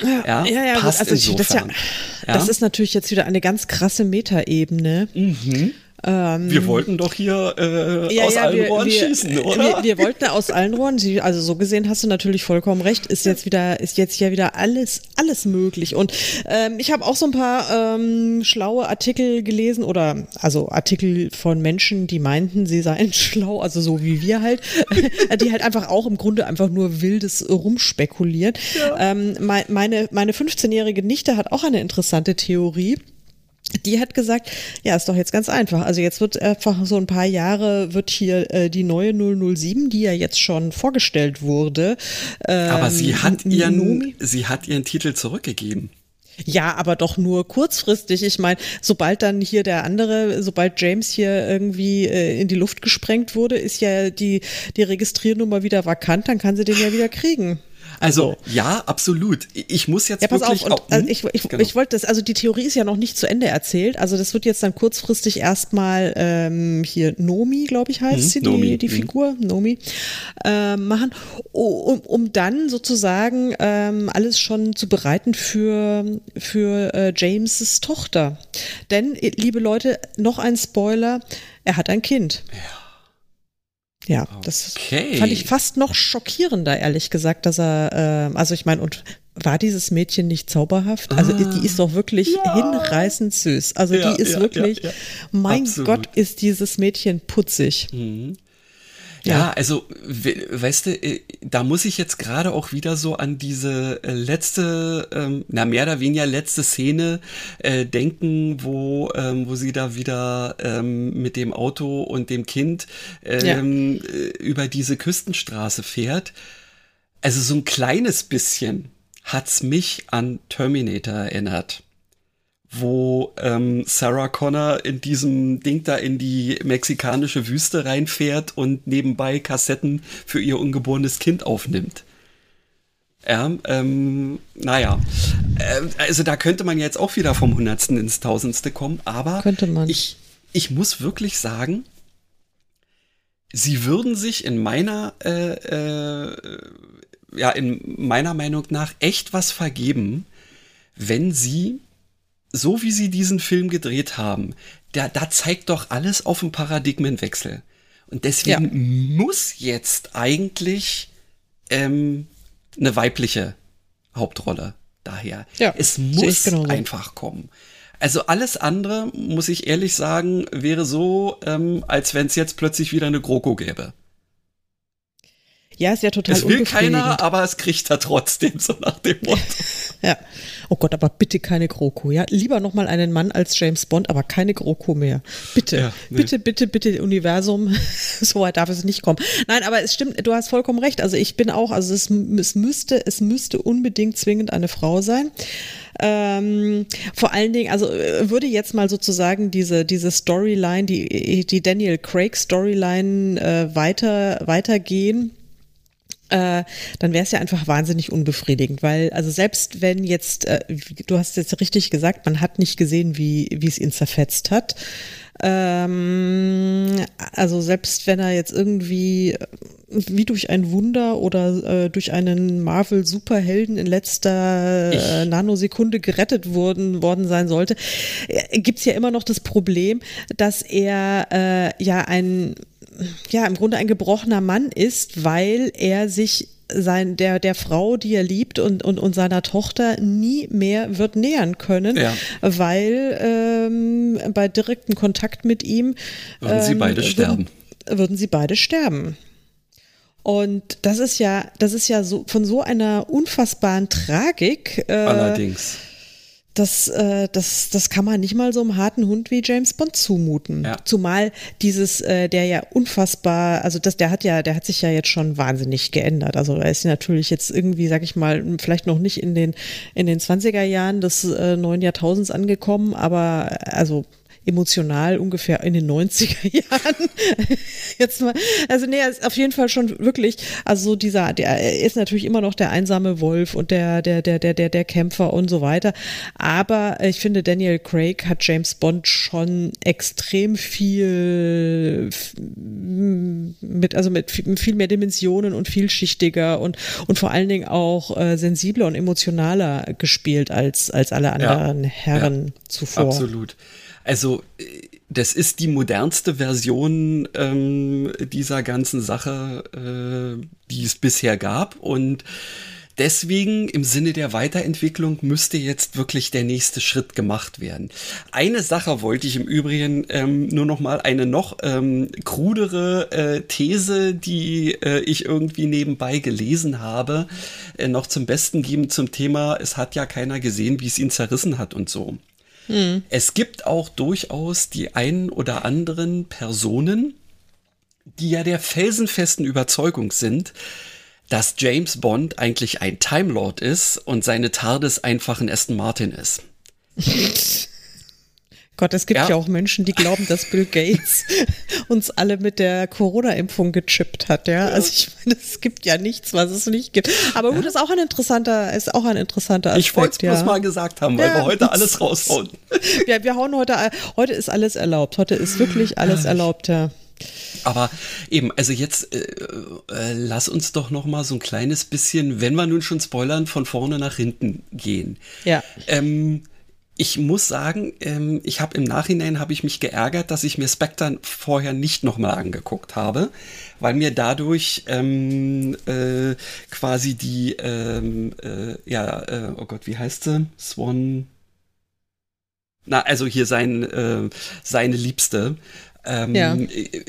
Speaker 1: Ja, ja, ja passt also insofern. Das, ja, das ist natürlich jetzt wieder eine ganz krasse Metaebene. Mhm.
Speaker 2: Ähm, wir wollten doch hier äh, ja, aus ja, allen wir, Rohren wir, schießen, oder?
Speaker 1: Wir, wir, wollten aus allen Rohren, also so gesehen hast du natürlich vollkommen recht, ist jetzt wieder, ist jetzt ja wieder alles, alles möglich. Und ähm, ich habe auch so ein paar ähm, schlaue Artikel gelesen oder also Artikel von Menschen, die meinten, sie seien schlau, also so wie wir halt, die halt einfach auch im Grunde einfach nur wildes rumspekulieren. Ja. Ähm, meine, meine 15-jährige Nichte hat auch eine interessante Theorie die hat gesagt, ja, ist doch jetzt ganz einfach. Also jetzt wird einfach so ein paar Jahre wird hier äh, die neue 007, die ja jetzt schon vorgestellt wurde.
Speaker 2: Ähm, aber sie hat ihren, sie hat ihren Titel zurückgegeben.
Speaker 1: Ja, aber doch nur kurzfristig. Ich meine, sobald dann hier der andere, sobald James hier irgendwie äh, in die Luft gesprengt wurde, ist ja die, die Registriernummer wieder vakant, dann kann sie den ja wieder kriegen.
Speaker 2: Also, also ja, absolut. Ich muss jetzt ja, pass wirklich
Speaker 1: auf, und, also ich, ich, genau. ich wollte das, also die Theorie ist ja noch nicht zu Ende erzählt. Also das wird jetzt dann kurzfristig erstmal ähm, hier Nomi, glaube ich, heißt hm, sie, Nomi, die, die hm. Figur, Nomi, äh, machen, um, um dann sozusagen ähm, alles schon zu bereiten für, für äh, James' Tochter. Denn, liebe Leute, noch ein Spoiler, er hat ein Kind. Ja. Ja, das okay. fand ich fast noch schockierender, ehrlich gesagt, dass er, äh, also ich meine, und war dieses Mädchen nicht zauberhaft? Also ah, die ist doch wirklich ja. hinreißend süß. Also ja, die ist ja, wirklich, mein Absolut. Gott, ist dieses Mädchen putzig. Mhm.
Speaker 2: Ja, also, weißt du, äh, da muss ich jetzt gerade auch wieder so an diese äh, letzte, ähm, na mehr oder weniger letzte Szene äh, denken, wo, ähm, wo sie da wieder ähm, mit dem Auto und dem Kind ähm, ja. Äh, über diese Küstenstraße fährt. Also so ein kleines bisschen hat's mich an Terminator erinnert wo ähm, Sarah Connor in diesem Ding da in die mexikanische Wüste reinfährt und nebenbei Kassetten für ihr ungeborenes Kind aufnimmt. Ja, ähm, naja, äh, also da könnte man jetzt auch wieder vom Hundertsten ins Tausendste kommen, aber
Speaker 1: könnte man.
Speaker 2: Ich, ich muss wirklich sagen, sie würden sich in meiner, äh, äh, ja, in meiner Meinung nach echt was vergeben, wenn sie so wie sie diesen Film gedreht haben, da, da zeigt doch alles auf einen Paradigmenwechsel. Und deswegen ja. muss jetzt eigentlich ähm, eine weibliche Hauptrolle daher. Ja, es muss einfach kommen. Also alles andere, muss ich ehrlich sagen, wäre so, ähm, als wenn es jetzt plötzlich wieder eine GroKo gäbe.
Speaker 1: Ja, ist ja total
Speaker 2: Es will keiner, aber es kriegt er trotzdem, so nach dem Motto.
Speaker 1: ja. Oh Gott, aber bitte keine GroKo, ja? Lieber nochmal einen Mann als James Bond, aber keine GroKo mehr. Bitte, ja, nee. bitte, bitte, bitte, Universum. so weit darf es nicht kommen. Nein, aber es stimmt, du hast vollkommen recht. Also ich bin auch, also es, es müsste, es müsste unbedingt zwingend eine Frau sein. Ähm, vor allen Dingen, also äh, würde jetzt mal sozusagen diese, diese Storyline, die, die Daniel Craig Storyline äh, weiter, weitergehen, äh, dann wäre es ja einfach wahnsinnig unbefriedigend, weil also selbst wenn jetzt, äh, du hast jetzt richtig gesagt, man hat nicht gesehen, wie wie es ihn zerfetzt hat. Ähm, also selbst wenn er jetzt irgendwie äh, wie durch ein Wunder oder äh, durch einen Marvel-Superhelden in letzter äh, Nanosekunde gerettet worden, worden sein sollte, äh, gibt's ja immer noch das Problem, dass er äh, ja ein ja im Grunde ein gebrochener Mann ist, weil er sich sein, der, der Frau, die er liebt und, und, und seiner Tochter nie mehr wird nähern können, ja. weil ähm, bei direktem Kontakt mit ihm
Speaker 2: würden sie beide ähm, sterben.
Speaker 1: Würden, würden sie beide sterben. Und das ist ja, das ist ja so von so einer unfassbaren Tragik.
Speaker 2: Äh, Allerdings
Speaker 1: das, äh, das, das kann man nicht mal so einem harten Hund wie James Bond zumuten. Ja. Zumal dieses, äh, der ja unfassbar, also das, der hat ja, der hat sich ja jetzt schon wahnsinnig geändert. Also er ist natürlich jetzt irgendwie, sag ich mal, vielleicht noch nicht in den, in den 20er Jahren des äh, neuen Jahrtausends angekommen, aber also emotional ungefähr in den 90er Jahren. Jetzt mal, also nee, ist auf jeden Fall schon wirklich, also dieser, der er ist natürlich immer noch der einsame Wolf und der, der, der, der, der, der Kämpfer und so weiter. Aber ich finde, Daniel Craig hat James Bond schon extrem viel mit, also mit viel mehr Dimensionen und vielschichtiger und, und vor allen Dingen auch äh, sensibler und emotionaler gespielt als, als alle anderen ja, Herren ja, zuvor.
Speaker 2: Absolut. Also äh, das ist die modernste Version ähm, dieser ganzen Sache, äh, die es bisher gab und Deswegen im Sinne der Weiterentwicklung müsste jetzt wirklich der nächste Schritt gemacht werden. Eine Sache wollte ich im Übrigen ähm, nur noch mal eine noch ähm, krudere äh, These, die äh, ich irgendwie nebenbei gelesen habe, äh, noch zum Besten geben zum Thema. Es hat ja keiner gesehen, wie es ihn zerrissen hat und so. Hm. Es gibt auch durchaus die einen oder anderen Personen, die ja der felsenfesten Überzeugung sind, dass James Bond eigentlich ein Time Lord ist und seine TARDIS einfach ein Aston Martin ist.
Speaker 1: Gott, es gibt ja. ja. auch Menschen, die glauben, dass Bill Gates uns alle mit der Corona-Impfung gechippt hat, ja. Also ich meine, es gibt ja nichts, was es nicht gibt. Aber gut, ja. ist auch ein interessanter, ist auch ein interessanter Aspekt.
Speaker 2: Ich wollte es ja. bloß mal gesagt haben, weil ja. wir heute alles raushauen.
Speaker 1: Ja, wir hauen heute, heute ist alles erlaubt. Heute ist wirklich alles erlaubt, ja.
Speaker 2: Aber eben, also jetzt äh, äh, lass uns doch noch mal so ein kleines bisschen, wenn wir nun schon spoilern, von vorne nach hinten gehen.
Speaker 1: Ja.
Speaker 2: Ähm, ich muss sagen, ähm, ich habe im Nachhinein habe ich mich geärgert, dass ich mir Spectre vorher nicht noch mal angeguckt habe, weil mir dadurch ähm, äh, quasi die ähm, äh, ja äh, oh Gott, wie heißt sie? Swan na, also hier sein, äh, seine Liebste, ähm, ja.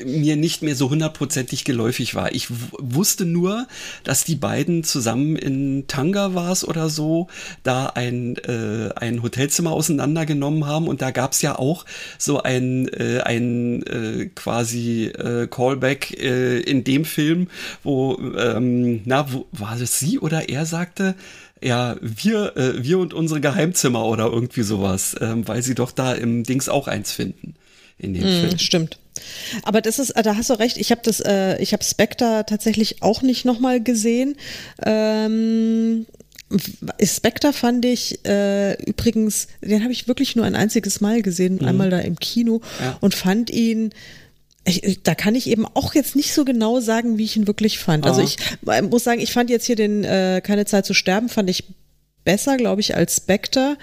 Speaker 2: mir nicht mehr so hundertprozentig geläufig war. Ich wusste nur, dass die beiden zusammen in Tanga war es oder so, da ein, äh, ein Hotelzimmer auseinandergenommen haben und da gab es ja auch so ein, äh, ein äh, quasi äh, Callback äh, in dem Film, wo, ähm, na, wo, war es sie oder er sagte, ja, wir, äh, wir und unsere Geheimzimmer oder irgendwie sowas, ähm, weil sie doch da im Dings auch eins finden in dem mm, Film.
Speaker 1: Stimmt. Aber das ist, da hast du recht. Ich habe das, äh, ich habe Spectre tatsächlich auch nicht nochmal gesehen. Ähm, Spectre fand ich äh, übrigens, den habe ich wirklich nur ein einziges Mal gesehen, mhm. einmal da im Kino ja. und fand ihn ich, da kann ich eben auch jetzt nicht so genau sagen, wie ich ihn wirklich fand. Also ich muss sagen, ich fand jetzt hier den äh, Keine Zeit zu sterben, fand ich besser, glaube ich, als Spectre,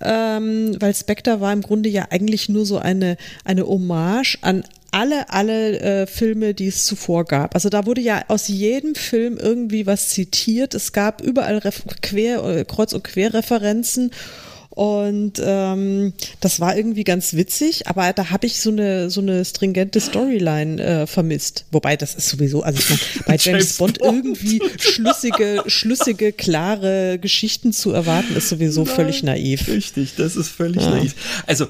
Speaker 1: ähm, weil Spectre war im Grunde ja eigentlich nur so eine, eine Hommage an alle, alle äh, Filme, die es zuvor gab. Also da wurde ja aus jedem Film irgendwie was zitiert. Es gab überall Ref Quer, äh, Kreuz- und Querreferenzen und ähm, das war irgendwie ganz witzig, aber da habe ich so eine so eine stringente Storyline äh, vermisst. Wobei das ist sowieso, also ich meine, bei James, James Bond, Bond, irgendwie schlüssige, schlüssige, klare Geschichten zu erwarten, ist sowieso Nein, völlig naiv.
Speaker 2: Richtig, das ist völlig ja. naiv. Also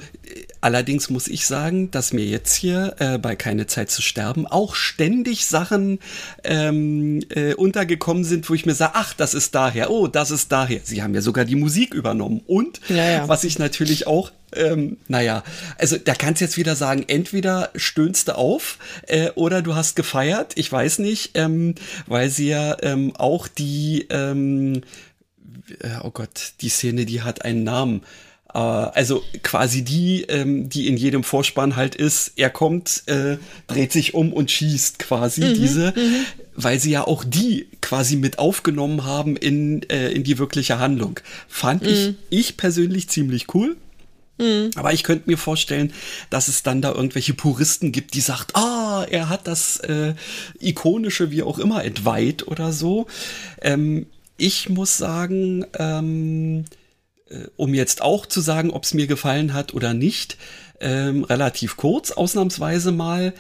Speaker 2: Allerdings muss ich sagen, dass mir jetzt hier äh, bei Keine Zeit zu sterben auch ständig Sachen ähm, äh, untergekommen sind, wo ich mir sage, ach, das ist daher, oh, das ist daher. Sie haben ja sogar die Musik übernommen. Und ja, ja. was ich natürlich auch ähm, naja, also da kannst du jetzt wieder sagen, entweder stöhnst du auf äh, oder du hast gefeiert, ich weiß nicht, ähm, weil sie ja ähm, auch die, ähm, äh, oh Gott, die Szene, die hat einen Namen. Äh, also quasi die, ähm, die in jedem Vorspann halt ist, er kommt, äh, dreht sich um und schießt quasi mhm, diese, mhm. weil sie ja auch die quasi mit aufgenommen haben in, äh, in die wirkliche Handlung. Fand mhm. ich, ich persönlich ziemlich cool. Mhm. Aber ich könnte mir vorstellen, dass es dann da irgendwelche Puristen gibt, die sagt, ah, er hat das äh, ikonische wie auch immer entweiht oder so. Ähm, ich muss sagen, ähm, äh, um jetzt auch zu sagen, ob es mir gefallen hat oder nicht, ähm, relativ kurz, ausnahmsweise mal.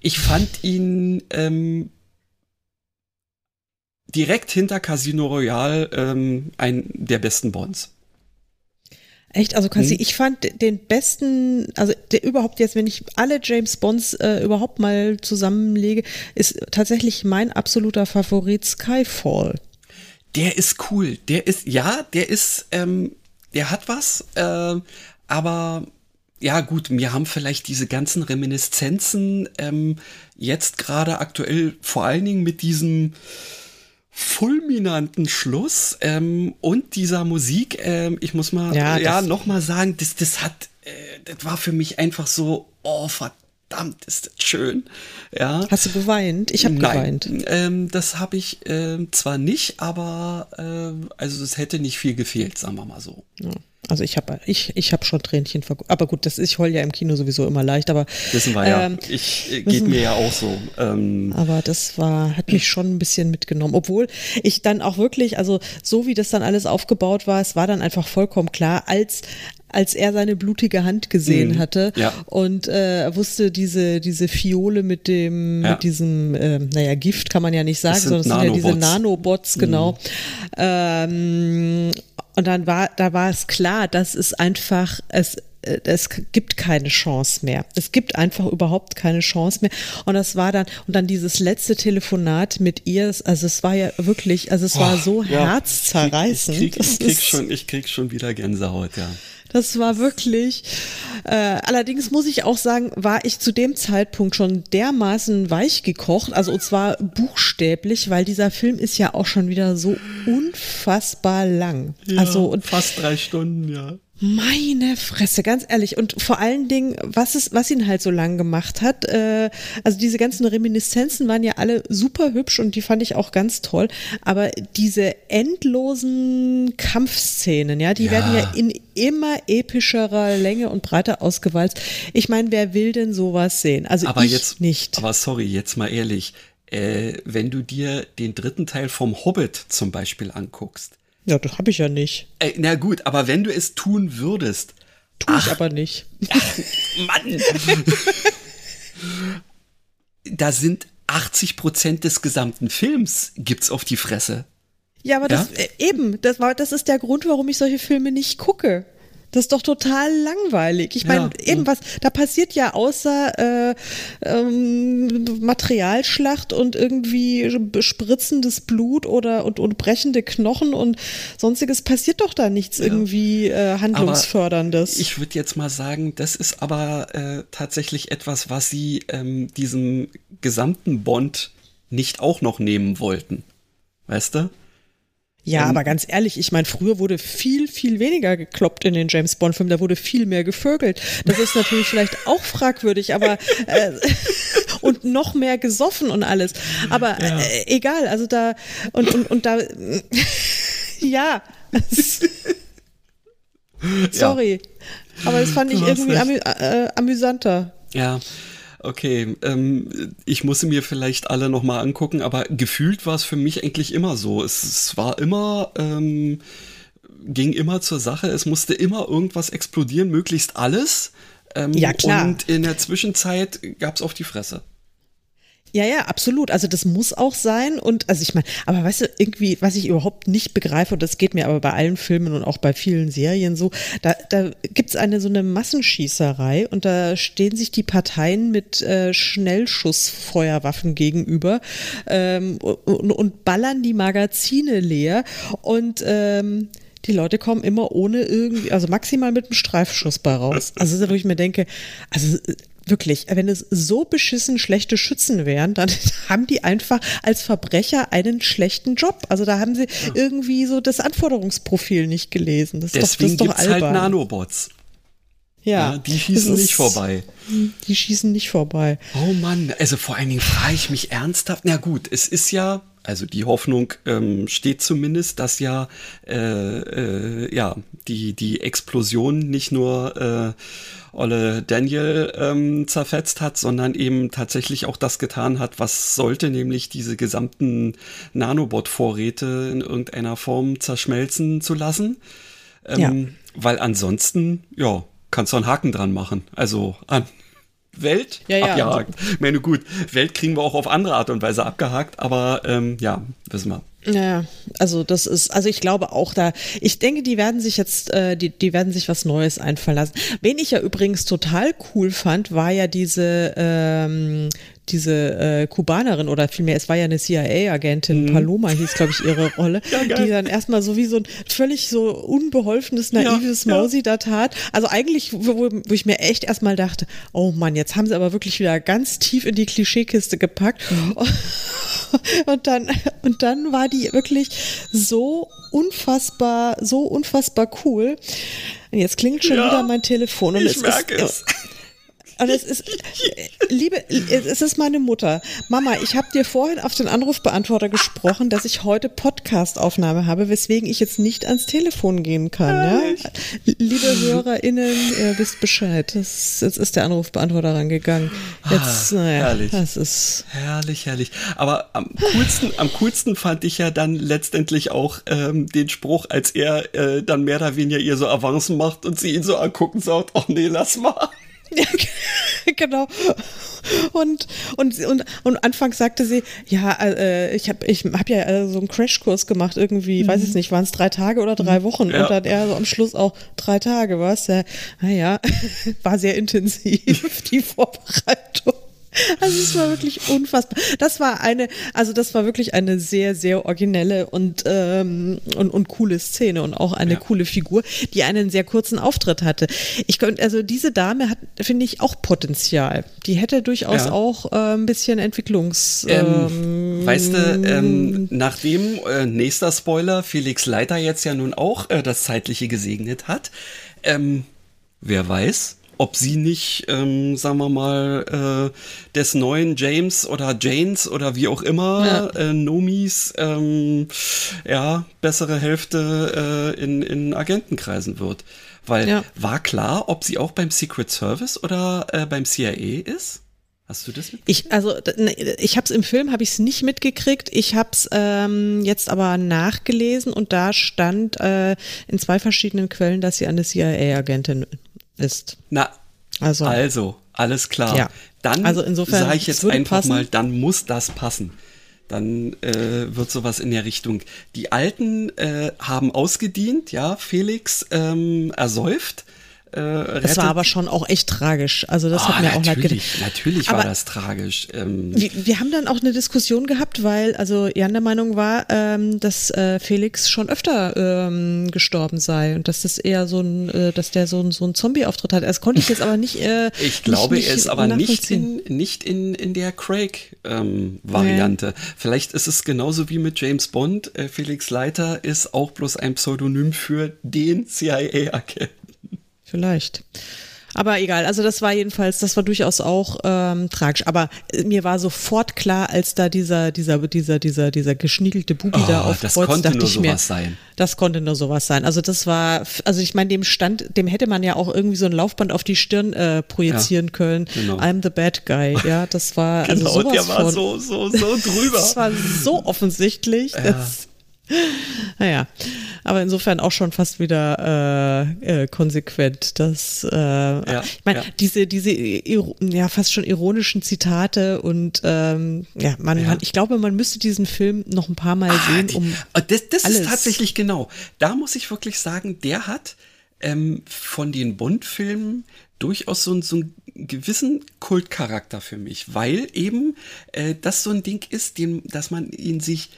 Speaker 2: Ich fand ihn ähm, direkt hinter Casino Royale ähm, ein der besten Bonds.
Speaker 1: Echt? Also Cassi, hm. ich fand den besten, also der überhaupt jetzt, wenn ich alle James Bonds äh, überhaupt mal zusammenlege, ist tatsächlich mein absoluter Favorit Skyfall.
Speaker 2: Der ist cool. Der ist, ja, der ist, ähm, der hat was, äh, aber ja gut, mir haben vielleicht diese ganzen Reminiszenzen ähm, jetzt gerade aktuell vor allen Dingen mit diesem fulminanten Schluss ähm, und dieser Musik, ähm, ich muss mal
Speaker 1: Ja,
Speaker 2: ja, noch mal sagen, das, das hat, äh, das war für mich einfach so, oh verdammt, ist das schön, ja.
Speaker 1: Hast du geweint? Ich habe geweint.
Speaker 2: ähm, das habe ich ähm, zwar nicht, aber äh, also es hätte nicht viel gefehlt, sagen wir mal so.
Speaker 1: Ja. Also ich habe ich, ich hab schon Tränchen vergossen. Aber gut, das ist, ich heul ja im Kino sowieso immer leicht, aber
Speaker 2: Wissen wir ja.
Speaker 1: ähm,
Speaker 2: ich äh, geht mir ja auch so. Ähm,
Speaker 1: Aber das war, hat mich schon ein bisschen mitgenommen. Obwohl ich dann auch wirklich, also so wie das dann alles aufgebaut war, es war dann einfach vollkommen klar, als als er seine blutige Hand gesehen
Speaker 2: Mhm.
Speaker 1: hatte
Speaker 2: Ja.
Speaker 1: und äh, wusste diese diese Fiole mit dem
Speaker 2: Ja.
Speaker 1: mit diesem ähm, naja Gift kann man ja nicht sagen,
Speaker 2: sind
Speaker 1: sondern es sind ja diese
Speaker 2: Nanobots. Mhm.
Speaker 1: Genau. Ähm, und dann war da war es klar, dass es einfach es äh, es gibt keine Chance mehr. Es gibt einfach überhaupt keine Chance mehr. Und das war dann, und dann dieses letzte Telefonat mit ihr, also es war ja wirklich, also es war so
Speaker 2: ja,
Speaker 1: herzzerreißend.
Speaker 2: Ich krieg,
Speaker 1: Das
Speaker 2: ich, krieg
Speaker 1: ist-
Speaker 2: schon, ich krieg schon wieder Gänsehaut, ja.
Speaker 1: Das war wirklich. Äh, allerdings muss ich auch sagen, war ich zu dem Zeitpunkt schon dermaßen weich gekocht, also und zwar buchstäblich, weil dieser Film ist ja auch schon wieder so unfassbar lang. also und
Speaker 2: fast drei Stunden, ja.
Speaker 1: Meine Fresse, ganz ehrlich. Und vor allen Dingen, was es, was ihn halt so lang gemacht hat, äh, also diese ganzen Reminiszenzen waren ja alle super hübsch und die fand ich auch ganz toll. Aber diese endlosen Kampfszenen, ja, die
Speaker 2: Ja.
Speaker 1: werden ja in immer epischerer Länge und Breite ausgewalzt. Ich meine, wer will denn sowas sehen? Also
Speaker 2: Aber
Speaker 1: ich
Speaker 2: jetzt,
Speaker 1: nicht.
Speaker 2: aber sorry, jetzt mal ehrlich, äh, wenn du dir den dritten Teil vom Hobbit zum Beispiel anguckst,
Speaker 1: ja, das habe ich ja nicht.
Speaker 2: äh, na gut, aber wenn du es tun würdest,
Speaker 1: Tue ich aber nicht.
Speaker 2: Mann! da sind 80 Prozent des gesamten Films gibt's auf die Fresse.
Speaker 1: Ja, aber das
Speaker 2: Ja?
Speaker 1: äh, eben, das war, das ist der Grund, warum ich solche Filme nicht gucke. Das ist doch total langweilig. Ich meine,
Speaker 2: Ja,
Speaker 1: eben was, da passiert ja außer äh, ähm, Materialschlacht und irgendwie spritzendes Blut oder und, und brechende Knochen und sonstiges passiert doch da nichts irgendwie äh, handlungsförderndes.
Speaker 2: Ich würde jetzt mal sagen, das ist aber äh, tatsächlich etwas, was sie ähm, diesem gesamten Bond nicht auch noch nehmen wollten. Weißt du?
Speaker 1: Ja, aber ganz ehrlich, ich meine, früher wurde viel, viel weniger gekloppt in den James Bond-Filmen, da wurde viel mehr gevögelt. Das ist natürlich vielleicht auch fragwürdig, aber äh, und noch mehr gesoffen und alles. Aber äh, egal, also da und, und, und da ja. Sorry. Aber das fand ich irgendwie amü
Speaker 2: recht.
Speaker 1: äh, amüsanter.
Speaker 2: Ja. Okay, ähm, ich muss sie mir vielleicht alle noch mal angucken, aber gefühlt war es für mich eigentlich immer so. Es, es war immer, ähm, ging immer zur Sache. Es musste immer irgendwas explodieren, möglichst alles. Ähm,
Speaker 1: Ja, klar.
Speaker 2: Und in der Zwischenzeit gab's auf die Fresse.
Speaker 1: Ja, ja, absolut. Also das muss auch sein. Und also ich meine, aber weißt du, irgendwie, was ich überhaupt nicht begreife, und das geht mir aber bei allen Filmen und auch bei vielen Serien so, da, da gibt's eine so eine Massenschießerei und da stehen sich die Parteien mit äh, Schnellschussfeuerwaffen gegenüber ähm, und, und ballern die Magazine leer. Und ähm, die Leute kommen immer ohne irgendwie, also maximal mit einem Streifschuss bei raus. Also wo ich mir denke, also äh, wirklich, wenn es so beschissen schlechte Schützen wären, dann haben die einfach als Verbrecher einen schlechten Job. Also da haben sie irgendwie so das Anforderungsprofil nicht gelesen. Das ist
Speaker 2: Deswegen
Speaker 1: ist doch
Speaker 2: halt. Nanobots.
Speaker 1: ja,
Speaker 2: Ja, die schießen
Speaker 1: Das
Speaker 2: nicht
Speaker 1: ist-
Speaker 2: vorbei.
Speaker 1: Die schießen nicht vorbei.
Speaker 2: Oh Mann, also vor allen Dingen frage ich mich ernsthaft. Na gut, es ist ja, also die Hoffnung ähm, steht zumindest, dass ja, äh, äh, ja die die Explosion nicht nur äh, Olle Daniel ähm, zerfetzt hat, sondern eben tatsächlich auch das getan hat, was sollte, nämlich diese gesamten Nanobot-Vorräte in irgendeiner Form zerschmelzen zu lassen. Ähm,
Speaker 1: Ja.
Speaker 2: Weil ansonsten, ja, kannst du einen Haken dran machen. Also an Welt
Speaker 1: Ja, ja,
Speaker 2: abgehakt. Ich meine, gut, Welt kriegen wir auch auf andere Art und Weise abgehakt, aber ähm, ja, wissen wir.
Speaker 1: Ja, also das ist, also ich glaube auch da, ich denke, die werden sich jetzt, äh, die, die werden sich was Neues einfallen lassen. Wen ich ja übrigens total cool fand, war ja diese ähm, diese äh, Kubanerin oder vielmehr, es war ja eine CIA-Agentin,
Speaker 2: Mhm.
Speaker 1: Paloma hieß, glaube ich, ihre Rolle, die dann erstmal so wie so ein völlig so unbeholfenes, naives
Speaker 2: Ja, ja.
Speaker 1: Mausi da tat. Also eigentlich, wo, wo ich mir echt erstmal dachte, oh Mann, jetzt haben sie aber wirklich wieder ganz tief in die Klischeekiste gepackt.
Speaker 2: Mhm.
Speaker 1: Und dann, und dann war die wirklich so unfassbar, so unfassbar cool. Und jetzt klingelt schon
Speaker 2: Ja,
Speaker 1: wieder mein Telefon und
Speaker 2: ich
Speaker 1: es
Speaker 2: merke
Speaker 1: ist,
Speaker 2: es.
Speaker 1: Und es ist, äh, liebe, es ist meine Mutter. Mama, ich habe dir vorhin auf den Anrufbeantworter gesprochen, dass ich heute Podcastaufnahme habe, weswegen ich jetzt nicht ans Telefon gehen kann. Ja? Liebe HörerInnen, ihr wisst Bescheid. Das, jetzt ist der Anrufbeantworter rangegangen. Jetzt,
Speaker 2: Ah,
Speaker 1: naja,
Speaker 2: herrlich.
Speaker 1: das ist.
Speaker 2: Herrlich, herrlich. Aber am coolsten, am coolsten fand ich ja dann letztendlich auch ähm, den Spruch, als er äh, dann mehr oder weniger ihr so Avancen macht und sie ihn so angucken sagt, oh nee, lass mal.
Speaker 1: Ja, genau. Und, und, und, und anfangs sagte sie, ja, äh, ich habe ich hab ja äh, so einen Crashkurs gemacht, irgendwie, weiß ich nicht, waren es drei Tage oder drei Wochen?
Speaker 2: Ja.
Speaker 1: Und dann er so am Schluss auch drei Tage, was? Ja, naja, war sehr intensiv, die Vorbereitung. Also es war wirklich unfassbar. Das war eine, also das war wirklich eine sehr, sehr originelle und, ähm, und, und coole Szene und auch eine
Speaker 2: Ja.
Speaker 1: coole Figur, die einen sehr kurzen Auftritt hatte. Ich könnte, also diese Dame hat, finde ich, auch Potenzial. Die hätte durchaus
Speaker 2: Ja.
Speaker 1: auch äh, ein bisschen Entwicklungs.
Speaker 2: Ähm, weißt du, ähm, nachdem, äh, nächster Spoiler, Felix Leiter jetzt ja nun auch äh, das Zeitliche gesegnet hat, ähm, wer weiß, ob sie nicht, ähm, sagen wir mal, äh, des neuen James oder Janes oder wie auch immer, äh, Nomis, ähm, ja, bessere Hälfte äh, in, in Agentenkreisen wird. Weil
Speaker 1: Ja.
Speaker 2: war klar, ob sie auch beim Secret Service oder äh, beim CIA ist? Hast du das mit?
Speaker 1: Ich, also, ne, ich habe es im Film, habe ich es nicht mitgekriegt. Ich habe es ähm, jetzt aber nachgelesen und da stand äh, in zwei verschiedenen Quellen, dass sie eine CIA-Agentin ist.
Speaker 2: Na,
Speaker 1: Also,
Speaker 2: Also, alles klar.
Speaker 1: Ja.
Speaker 2: Dann
Speaker 1: Also insofern,
Speaker 2: sage ich jetzt einfach
Speaker 1: passen.
Speaker 2: mal, dann muss das passen. Dann äh, wird sowas in der Richtung. Die Alten äh, haben ausgedient, ja, Felix ähm, ersäuft. Äh,
Speaker 1: das
Speaker 2: rettet-
Speaker 1: war aber schon auch echt tragisch. Also das
Speaker 2: Ah,
Speaker 1: hat mir auch leid getan.
Speaker 2: natürlich, war
Speaker 1: Aber-
Speaker 2: das tragisch. Ähm,
Speaker 1: Wir, wir haben dann auch eine Diskussion gehabt, weil also Jan der Meinung war, ähm, dass äh, Felix schon öfter ähm, gestorben sei und dass das eher so ein, äh, dass der so ein, so ein Zombie-Auftritt hat. Das konnte ich jetzt aber nicht. Äh,
Speaker 2: ich glaube,
Speaker 1: nicht,
Speaker 2: er ist aber nicht in, nicht in, in der Craig-Variante. Vielleicht ist es genauso wie mit James Bond. Äh, Felix Leiter ist auch bloß ein Pseudonym für den CIA-Agenten.
Speaker 1: Vielleicht. Aber egal, also das war jedenfalls, das war durchaus auch ähm, tragisch. Aber äh, mir war sofort klar, als da dieser, dieser, dieser, dieser, dieser geschniegelte Bubi
Speaker 2: Oh,
Speaker 1: da auf
Speaker 2: das konnte
Speaker 1: dachte
Speaker 2: nur
Speaker 1: ich mir,
Speaker 2: sowas sein.
Speaker 1: Das konnte nur sowas sein. Also das war, also ich meine, dem stand, dem hätte man ja auch irgendwie so ein Laufband auf die Stirn äh, projizieren
Speaker 2: Ja,
Speaker 1: können.
Speaker 2: genau.
Speaker 1: I'm the bad guy. Ja, das war also
Speaker 2: Genau,
Speaker 1: sowas
Speaker 2: der war
Speaker 1: von,
Speaker 2: so, so, so drüber.
Speaker 1: Das war so offensichtlich. Das, naja, aber insofern auch schon fast wieder äh, äh, konsequent. Das, äh, ich meine,
Speaker 2: ja.
Speaker 1: diese, diese ja fast schon ironischen Zitate und ähm, ja, man,
Speaker 2: Ja.
Speaker 1: man, ich glaube, man müsste diesen Film noch ein paar Mal sehen,
Speaker 2: Ah, die-
Speaker 1: um
Speaker 2: Ah, das das
Speaker 1: alles.
Speaker 2: ist tatsächlich genau. Da muss ich wirklich sagen, der hat ähm, von den Bond-Filmen durchaus so, einen- so einen gewissen Kultcharakter für mich, weil eben äh, das so ein Ding ist, den, dass man ihn sich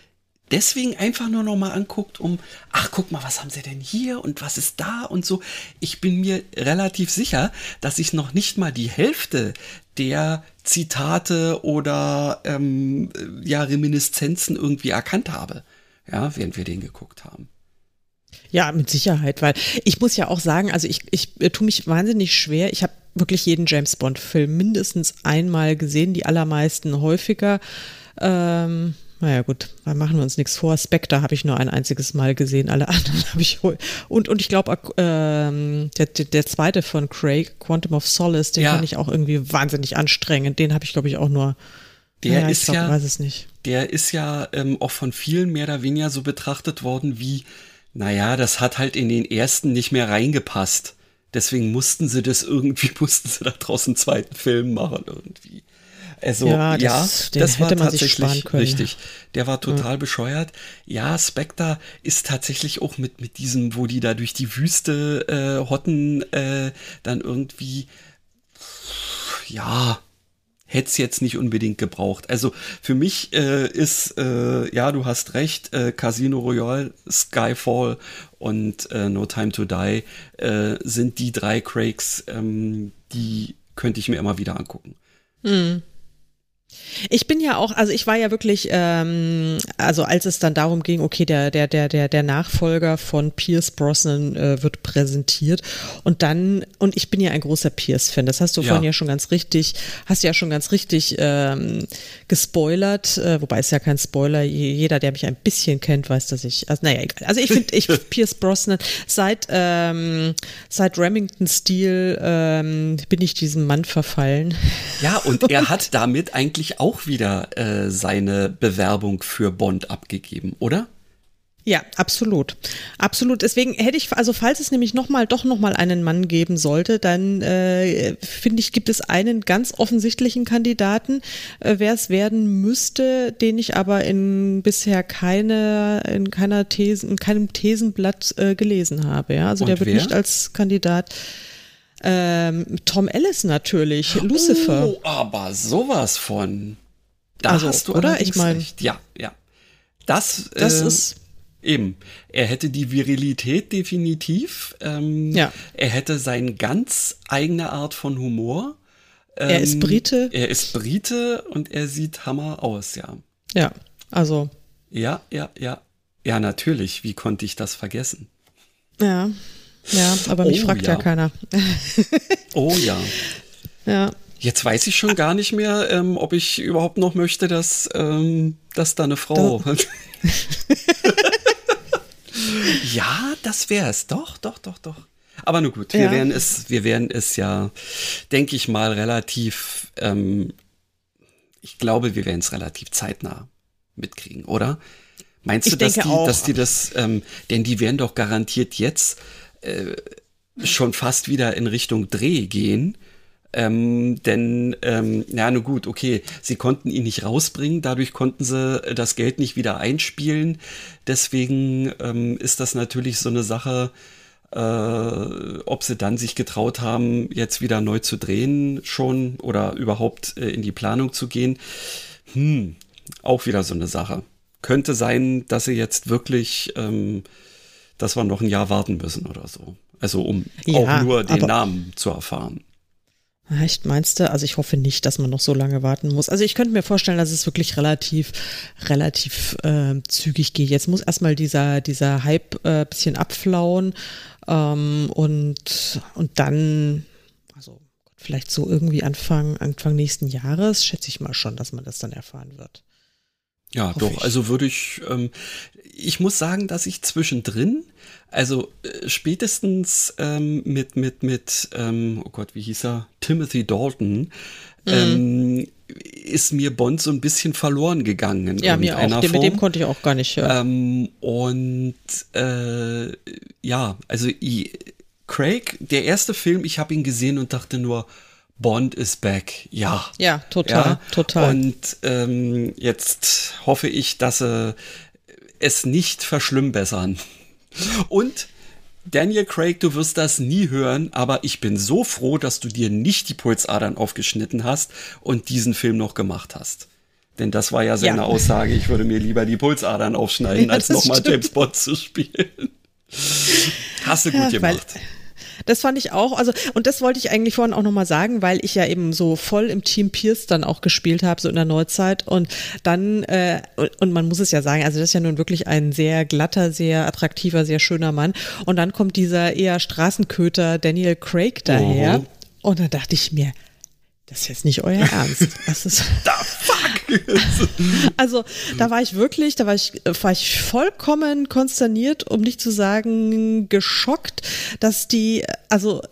Speaker 2: deswegen einfach nur noch mal anguckt, um, ach, guck mal, was haben sie denn hier und was ist da und so. Ich bin mir relativ sicher, dass ich noch nicht mal die Hälfte der Zitate oder ähm, ja, Reminiszenzen irgendwie erkannt habe, ja, während wir den geguckt haben.
Speaker 1: Ja, mit Sicherheit, weil ich muss ja auch sagen, also ich, ich äh, tue mich wahnsinnig schwer. Ich habe wirklich jeden James Bond-Film mindestens einmal gesehen, die allermeisten häufiger. Ähm, naja gut, da machen wir uns nichts vor. Spectre habe ich nur ein einziges Mal gesehen, alle anderen habe ich und und ich glaube ähm, der, der, zweite von Craig, Quantum of Solace, den
Speaker 2: Ja.
Speaker 1: fand ich auch irgendwie wahnsinnig anstrengend. Den habe ich glaube ich auch nur.
Speaker 2: Der
Speaker 1: naja,
Speaker 2: ist
Speaker 1: glaub,
Speaker 2: ja-
Speaker 1: weiß es nicht.
Speaker 2: Der ist ja ähm, auch von vielen mehr oder weniger so betrachtet worden wie, naja, das hat halt in den ersten nicht mehr reingepasst. Deswegen mussten sie das irgendwie, mussten sie da draußen einen zweiten Film machen irgendwie. Also
Speaker 1: Ja,
Speaker 2: ja,
Speaker 1: das-
Speaker 2: das,
Speaker 1: den
Speaker 2: war tatsächlich richtig. Der war total bescheuert. Ja, Spectre ist tatsächlich auch mit mit diesem, wo die da durch die Wüste äh, hotten, äh, dann irgendwie ja hätte es jetzt nicht unbedingt gebraucht. Also für mich äh, ist, äh, ja, du hast recht, äh, Casino Royale, Skyfall und äh, No Time to Die äh, sind die drei Craigs, ähm, die könnte ich mir immer wieder angucken.
Speaker 1: Hm. Ich bin ja auch, also ich war ja wirklich, ähm, also als es dann darum ging, okay, der der der der der Nachfolger von Pierce Brosnan äh, wird präsentiert und dann und ich bin ja ein großer Pierce-Fan. Das hast du
Speaker 2: Ja.
Speaker 1: vorhin ja schon ganz richtig, hast ja schon ganz richtig ähm, gespoilert, äh, wobei es ja kein Spoiler. Je- Jeder, der mich ein bisschen kennt, weiß, dass ich, also naja, egal. Also ich finde, ich Pierce Brosnan seit ähm, seit Remington Steel ähm, bin ich diesem Mann verfallen.
Speaker 2: Ja, und er hat damit eigentlich auch wieder äh, seine Bewerbung für Bond abgegeben, oder?
Speaker 1: Ja, absolut. Absolut. Deswegen hätte ich, also falls es nämlich nochmal, doch nochmal einen Mann geben sollte, dann äh, finde ich, gibt es einen ganz offensichtlichen Kandidaten, äh, wer es werden müsste, den ich aber in bisher keine, in keiner Thesen, in keinem Thesenblatt äh, gelesen habe. Ja, also
Speaker 2: Und
Speaker 1: der wird
Speaker 2: wer?
Speaker 1: nicht als Kandidat. Ähm, Tom Ellis natürlich, Lucifer.
Speaker 2: Oh, aber sowas von. Da
Speaker 1: Also,
Speaker 2: hast du
Speaker 1: oder? Ich mein-
Speaker 2: recht. Ja, ja. Das,
Speaker 1: Das
Speaker 2: äh,
Speaker 1: ist
Speaker 2: Eben. Er hätte die Virilität definitiv. Ähm,
Speaker 1: Ja.
Speaker 2: Er hätte seine ganz eigene Art von Humor. Ähm,
Speaker 1: Er ist Brite.
Speaker 2: Er ist Brite und er sieht Hammer aus, ja.
Speaker 1: ja, also
Speaker 2: Ja, ja, ja. Ja, natürlich. Wie konnte ich das vergessen?
Speaker 1: ja, ja, aber mich
Speaker 2: Oh,
Speaker 1: fragt ja.
Speaker 2: ja.
Speaker 1: keiner.
Speaker 2: Oh ja.
Speaker 1: Ja.
Speaker 2: Jetzt weiß ich schon gar nicht mehr, ähm, ob ich überhaupt noch möchte, dass, ähm, dass da eine Frau. ja, das wäre es. Doch, doch, doch, doch. Aber nun gut, wir
Speaker 1: Ja.
Speaker 2: werden es, wir werden es ja, denke ich mal, relativ, ähm, ich glaube, wir werden es relativ zeitnah mitkriegen, oder? Meinst du, dass die, dass die das, ähm, denn die werden doch garantiert jetzt äh, schon fast wieder in Richtung Dreh gehen. Ähm, denn, ähm, na, nur gut, okay, sie konnten ihn nicht rausbringen, dadurch konnten sie äh, das Geld nicht wieder einspielen. Deswegen ähm, ist das natürlich so eine Sache, äh, ob sie dann sich getraut haben, jetzt wieder neu zu drehen schon oder überhaupt äh, in die Planung zu gehen. Hm, auch wieder so eine Sache. Könnte sein, dass sie jetzt wirklich, ähm, dass wir noch ein Jahr warten müssen oder so. Also um
Speaker 1: Ja,
Speaker 2: auch nur den Namen zu erfahren.
Speaker 1: Ah, Echt, meinst du? Also ich hoffe nicht, dass man noch so lange warten muss. Also ich könnte mir vorstellen, dass es wirklich relativ, relativ äh, zügig geht. Jetzt muss erstmal dieser, dieser Hype äh, bisschen abflauen ähm, und, und dann, also vielleicht so irgendwie Anfang, Anfang nächsten Jahres, schätze ich mal schon, dass man das dann erfahren wird.
Speaker 2: Ja,
Speaker 1: Hoffe
Speaker 2: doch.
Speaker 1: ich.
Speaker 2: Also würde ich, ähm, ich muss sagen, dass ich zwischendrin, also äh, spätestens ähm, mit, mit, mit, ähm, oh Gott, wie hieß er? Timothy Dalton,
Speaker 1: Mhm.
Speaker 2: ähm, ist mir Bond so ein bisschen verloren gegangen. In
Speaker 1: Ja, mir auch. Den, mit dem
Speaker 2: Form.
Speaker 1: konnte ich auch gar nicht hören.
Speaker 2: Ähm, und äh, ja, also i- Craig, der erste Film, ich habe ihn gesehen und dachte nur, Bond is back. Ja.
Speaker 1: ja, total, total.
Speaker 2: Und ähm, jetzt hoffe ich, dass sie es nicht verschlimmbessern. Und Daniel Craig, du wirst das nie hören, aber ich bin so froh, dass du dir nicht die Pulsadern aufgeschnitten hast und diesen Film noch gemacht hast. Denn das war ja seine
Speaker 1: Ja.
Speaker 2: Aussage, ich würde mir lieber die Pulsadern aufschneiden,
Speaker 1: Ja,
Speaker 2: als nochmal. James Bond zu spielen. Hast du gut
Speaker 1: Ja, weil-
Speaker 2: gemacht.
Speaker 1: Das fand ich auch, also und das wollte ich eigentlich vorhin auch nochmal sagen, weil ich ja eben so voll im Team Pierce dann auch gespielt habe, so in der Neuzeit. Und dann, äh, und, man muss es ja sagen, also das ist ja nun wirklich ein sehr glatter, sehr attraktiver, sehr schöner Mann. Und dann kommt dieser eher Straßenköter Daniel Craig daher.
Speaker 2: Mhm.
Speaker 1: und da dachte ich mir, das ist jetzt nicht euer Ernst. Das ist, also da war ich wirklich, da war ich, war ich vollkommen konsterniert, um nicht zu sagen geschockt, dass die, also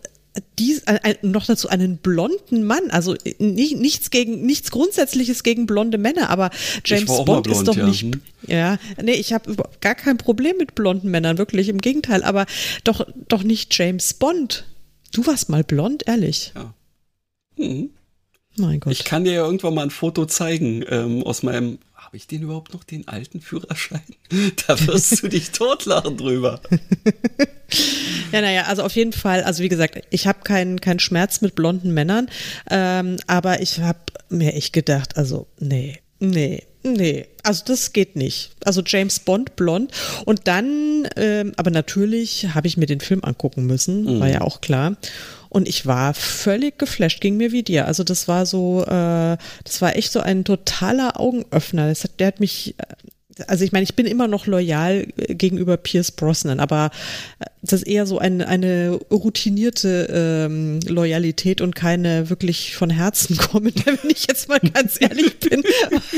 Speaker 1: dies, ein, noch dazu einen blonden Mann, also ni- nichts gegen, nichts Grundsätzliches gegen blonde Männer, aber James Bond ist
Speaker 2: blond,
Speaker 1: doch
Speaker 2: ja.
Speaker 1: nicht,
Speaker 2: Hm.
Speaker 1: ja, nee, ich habe gar kein Problem mit blonden Männern, wirklich, im Gegenteil, aber doch, doch nicht James Bond. Du warst mal blond, ehrlich.
Speaker 2: Mhm.
Speaker 1: Mein Gott.
Speaker 2: Ich kann dir ja irgendwann mal ein Foto zeigen ähm, aus meinem. Habe ich den überhaupt noch, den alten Führerschein? Da wirst du dich totlachen drüber.
Speaker 1: Ja, naja, also auf jeden Fall, also wie gesagt, ich habe keinen keinen Schmerz mit blonden Männern, ähm, aber ich habe mir echt gedacht, also nee, nee, nee, also das geht nicht. Also James Bond blond und dann, ähm, aber natürlich habe ich mir den Film angucken müssen,
Speaker 2: Mhm.
Speaker 1: war ja auch klar. Und ich war völlig geflasht, ging mir wie dir. Also das war so, äh, das war echt so ein totaler Augenöffner. Das hat, der hat mich, äh, also ich meine, ich bin immer noch loyal äh, gegenüber Pierce Brosnan, aber äh, das ist eher so eine, eine routinierte ähm, Loyalität und keine wirklich von Herzen kommende, wenn ich jetzt mal ganz ehrlich bin.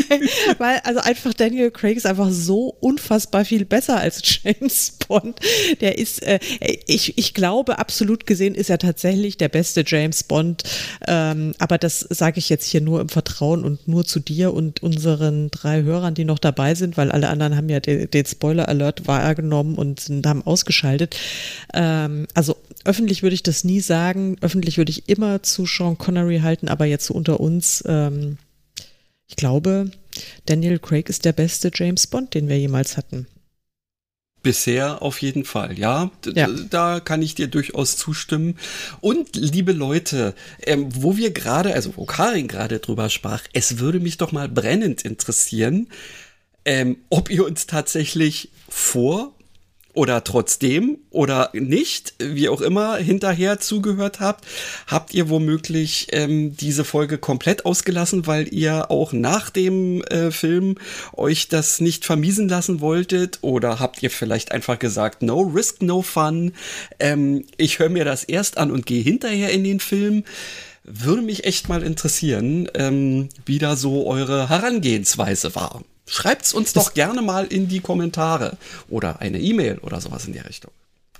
Speaker 1: Weil, weil also einfach Daniel Craig ist einfach so unfassbar viel besser als James Bond. Der ist, äh, ich, ich glaube, absolut gesehen ist er tatsächlich der beste James Bond. Ähm, aber das sage ich jetzt hier nur im Vertrauen und nur zu dir und unseren drei Hörern, die noch dabei sind, weil alle anderen haben ja den, den Spoiler-Alert wahrgenommen und sind, haben ausgeschaltet. Ähm, also öffentlich würde ich das nie sagen. Öffentlich würde ich immer zu Sean Connery halten, aber jetzt so unter uns, ähm, ich glaube, Daniel Craig ist der beste James Bond, den wir jemals hatten.
Speaker 2: Bisher auf jeden Fall, ja.
Speaker 1: Ja.
Speaker 2: Da kann ich dir durchaus zustimmen. Und liebe Leute, ähm, wo wir gerade, also wo Karin gerade drüber sprach, es würde mich doch mal brennend interessieren, ähm, ob ihr uns tatsächlich vor oder trotzdem oder nicht, wie auch immer, hinterher zugehört habt, habt ihr womöglich ähm, diese Folge komplett ausgelassen, weil ihr auch nach dem äh, Film euch das nicht vermiesen lassen wolltet oder habt ihr vielleicht einfach gesagt, no risk, no fun, ähm, ich höre mir das erst an und gehe hinterher in den Film. Würde mich echt mal interessieren, ähm, wie da so eure Herangehensweise war. Schreibt's uns doch gerne mal in die Kommentare oder eine E-Mail oder sowas in der Richtung.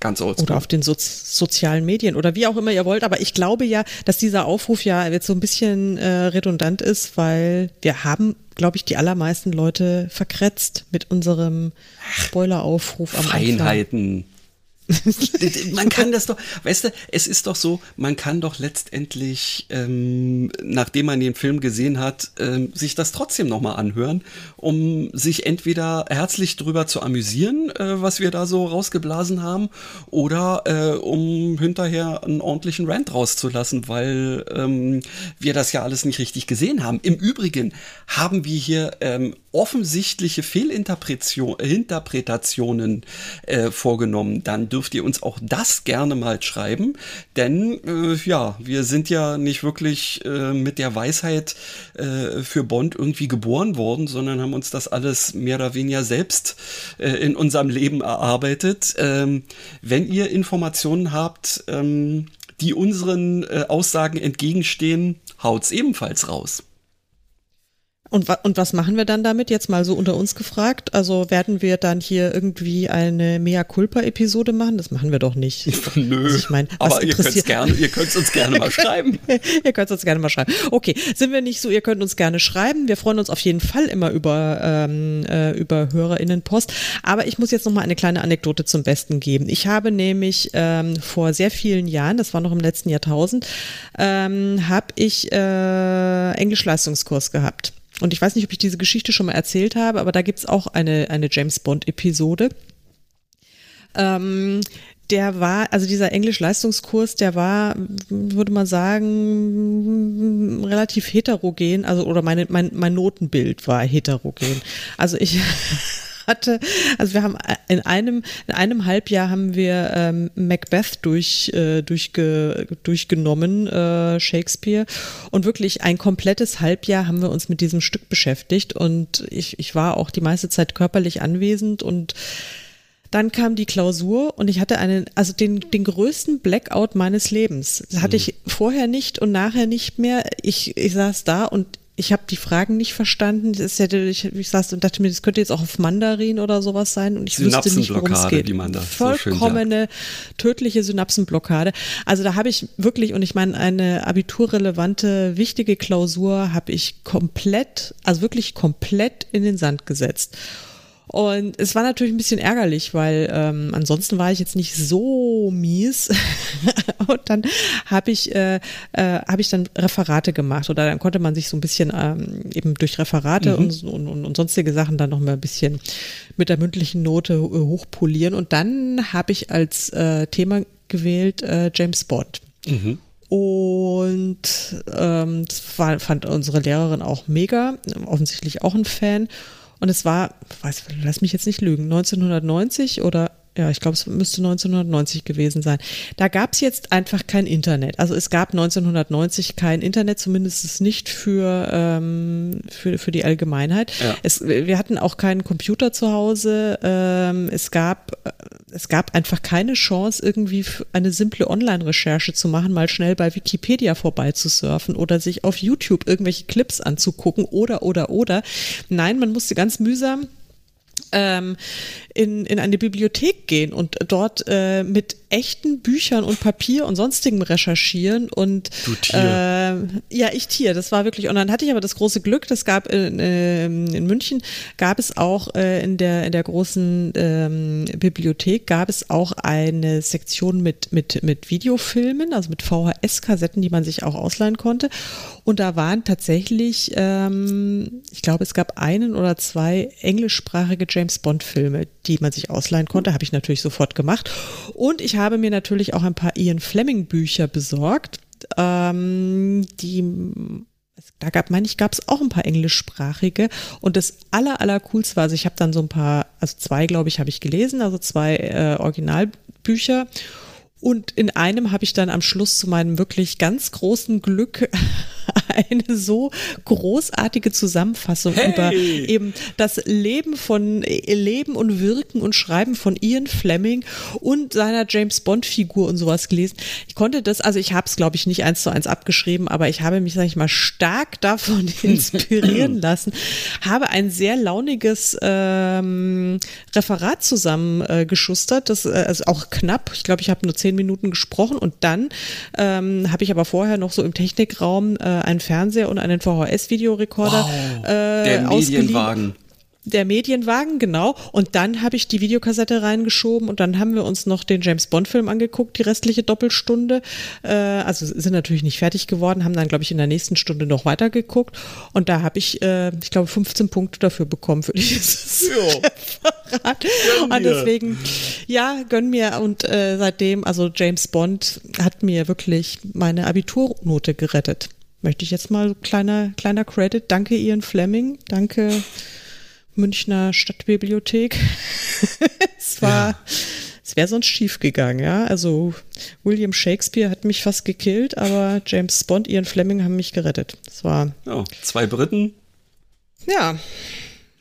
Speaker 2: Ganz oldschool.
Speaker 1: Oder auf den Soz sozialen Medien oder wie auch immer ihr wollt. Aber ich glaube ja, dass dieser Aufruf ja jetzt so ein bisschen äh, redundant ist, weil wir haben, glaube ich, die allermeisten Leute verkretzt mit unserem Spoiler-Aufruf am Anfang.
Speaker 2: Man kann das doch, weißt du, es ist doch so, man kann doch letztendlich, ähm, nachdem man den Film gesehen hat, ähm, sich das trotzdem nochmal anhören, um sich entweder herzlich drüber zu amüsieren, äh, was wir da so rausgeblasen haben, oder äh, um hinterher einen ordentlichen Rant rauszulassen, weil ähm, wir das ja alles nicht richtig gesehen haben. Im Übrigen haben wir hier ähm, offensichtliche Fehlinterpretation- Interpretationen äh, vorgenommen, dann dürft ihr uns auch das gerne mal schreiben, denn äh, ja, wir sind ja nicht wirklich äh, mit der Weisheit äh, für Bond irgendwie geboren worden, sondern haben uns das alles mehr oder weniger selbst äh, in unserem Leben erarbeitet. Ähm, wenn ihr Informationen habt, ähm, die unseren äh, Aussagen entgegenstehen, haut's ebenfalls raus.
Speaker 1: Und, wa und was machen wir dann damit? Jetzt mal so unter uns gefragt. Also werden wir dann hier irgendwie eine Mea Culpa-Episode machen? Das machen wir doch nicht.
Speaker 2: Nö,
Speaker 1: Also ich mein,
Speaker 2: aber ihr könnt gerne, ihr könnt uns gerne mal schreiben.
Speaker 1: ihr könnt uns gerne mal schreiben. Okay, sind wir nicht so, ihr könnt uns gerne schreiben. Wir freuen uns auf jeden Fall immer über, ähm, äh, über HörerInnenpost. Aber ich muss jetzt noch mal eine kleine Anekdote zum Besten geben. Ich habe nämlich ähm, vor sehr vielen Jahren, das war noch im letzten Jahrtausend, ähm, habe ich äh, Englisch-Leistungskurs gehabt. Und ich weiß nicht, ob ich diese Geschichte schon mal erzählt habe, aber da gibt's auch eine, eine James Bond-Episode. Ähm, der war, also dieser Englisch-Leistungskurs, der war, würde man sagen, relativ heterogen, also oder meine, mein, mein Notenbild war heterogen. Also ich hatte, also wir haben in einem, in einem Halbjahr haben wir ähm, Macbeth durch, äh, durchge, durchgenommen, äh, Shakespeare. Und wirklich ein komplettes Halbjahr haben wir uns mit diesem Stück beschäftigt. Und ich, ich war auch die meiste Zeit körperlich anwesend und dann kam die Klausur und ich hatte einen, also den, den größten Blackout meines Lebens. Das hatte ich vorher nicht und nachher nicht mehr. Ich, ich saß da und ich habe die Fragen nicht verstanden. Das hätte, ich, ich saß und dachte mir, das könnte jetzt auch auf Mandarin oder sowas sein und ich wüsste nicht, worum es geht.
Speaker 2: man so sagt.
Speaker 1: Vollkommene tödliche Synapsenblockade. Also da habe ich wirklich, und ich meine, eine abiturrelevante, wichtige Klausur habe ich komplett, also wirklich komplett in den Sand gesetzt. Und es war natürlich ein bisschen ärgerlich, weil ähm, ansonsten war ich jetzt nicht so mies. und dann habe ich, äh, äh, habe ich dann Referate gemacht oder dann konnte man sich so ein bisschen ähm, eben durch Referate und, und, und, und sonstige Sachen dann noch mal ein bisschen mit der mündlichen Note äh, hochpolieren. Und dann habe ich als äh, Thema gewählt äh, James Bond. Und ähm, das war, fand unsere Lehrerin auch mega, offensichtlich auch ein Fan. Und es war, weiß, lass mich jetzt nicht lügen, 1990 oder ja, ich glaube, es müsste 1990 gewesen sein. Da gab es jetzt einfach kein Internet. Also es gab 1990 kein Internet, zumindest nicht für, ähm, für, für die Allgemeinheit. Ja. Es, wir hatten auch keinen Computer zu Hause. Ähm, es, gab, es gab einfach keine Chance, irgendwie eine simple Online-Recherche zu machen, mal schnell bei Wikipedia vorbeizusurfen oder sich auf YouTube irgendwelche Clips anzugucken oder, oder, oder. Nein, man musste ganz mühsam ähm, in, in eine Bibliothek gehen und dort äh, mit echten Büchern und Papier und sonstigem recherchieren und
Speaker 2: du Tier.
Speaker 1: Äh, ja, ich Tier, das war wirklich und dann hatte ich aber das große Glück, das gab in, ähm, in München gab es auch äh, in der in der großen ähm, Bibliothek gab es auch eine Sektion mit mit mit Videofilmen, also mit VHS-Kassetten, die man sich auch ausleihen konnte und da waren tatsächlich, ähm, ich glaube, es gab einen oder zwei englischsprachige James Bond-Filme, die man sich ausleihen konnte. Habe ich natürlich sofort gemacht. Und ich habe mir natürlich auch ein paar Ian Fleming-Bücher besorgt. Ähm, die da gab, meine ich, gab es auch ein paar englischsprachige und das aller, aller coolste war, also ich habe dann so ein paar, also zwei, glaube ich, habe ich gelesen, also zwei äh, Originalbücher und in einem habe ich dann am Schluss zu meinem wirklich ganz großen Glück eine so großartige Zusammenfassung hey. über eben das Leben von Leben und Wirken und Schreiben von Ian Fleming und seiner James Bond Figur und sowas gelesen. Ich konnte das, also ich habe es glaube ich nicht eins zu eins abgeschrieben, aber ich habe mich sage ich mal stark davon inspirieren lassen, habe ein sehr launiges ähm, Referat zusammengeschustert, äh, das äh, also auch knapp. Ich glaube, ich habe nur zehn Minuten gesprochen und dann ähm, habe ich aber vorher noch so im Technikraum äh, einen Fernseher und einen VHS-Videorekorder
Speaker 2: wow, äh, der Medienwagen
Speaker 1: der Medienwagen, genau. Und dann habe ich die Videokassette reingeschoben und dann haben wir uns noch den James Bond-Film angeguckt, die restliche Doppelstunde. Äh, also sind natürlich nicht fertig geworden, haben dann, glaube ich, in der nächsten Stunde noch weitergeguckt. Und da habe ich, äh, ich glaube, 15 Punkte dafür bekommen für dieses Referat. Und deswegen, ja, gönn mir. Und äh, seitdem, also James Bond hat mir wirklich meine Abiturnote gerettet. Möchte ich jetzt mal kleiner, kleiner Credit. Danke, Ian Fleming. Danke. Münchner Stadtbibliothek. es war, ja. es wäre sonst schief gegangen, ja. Also William Shakespeare hat mich fast gekillt, aber James Bond, Ian Fleming haben mich gerettet. Das war.
Speaker 2: Oh, zwei Briten.
Speaker 1: Ja.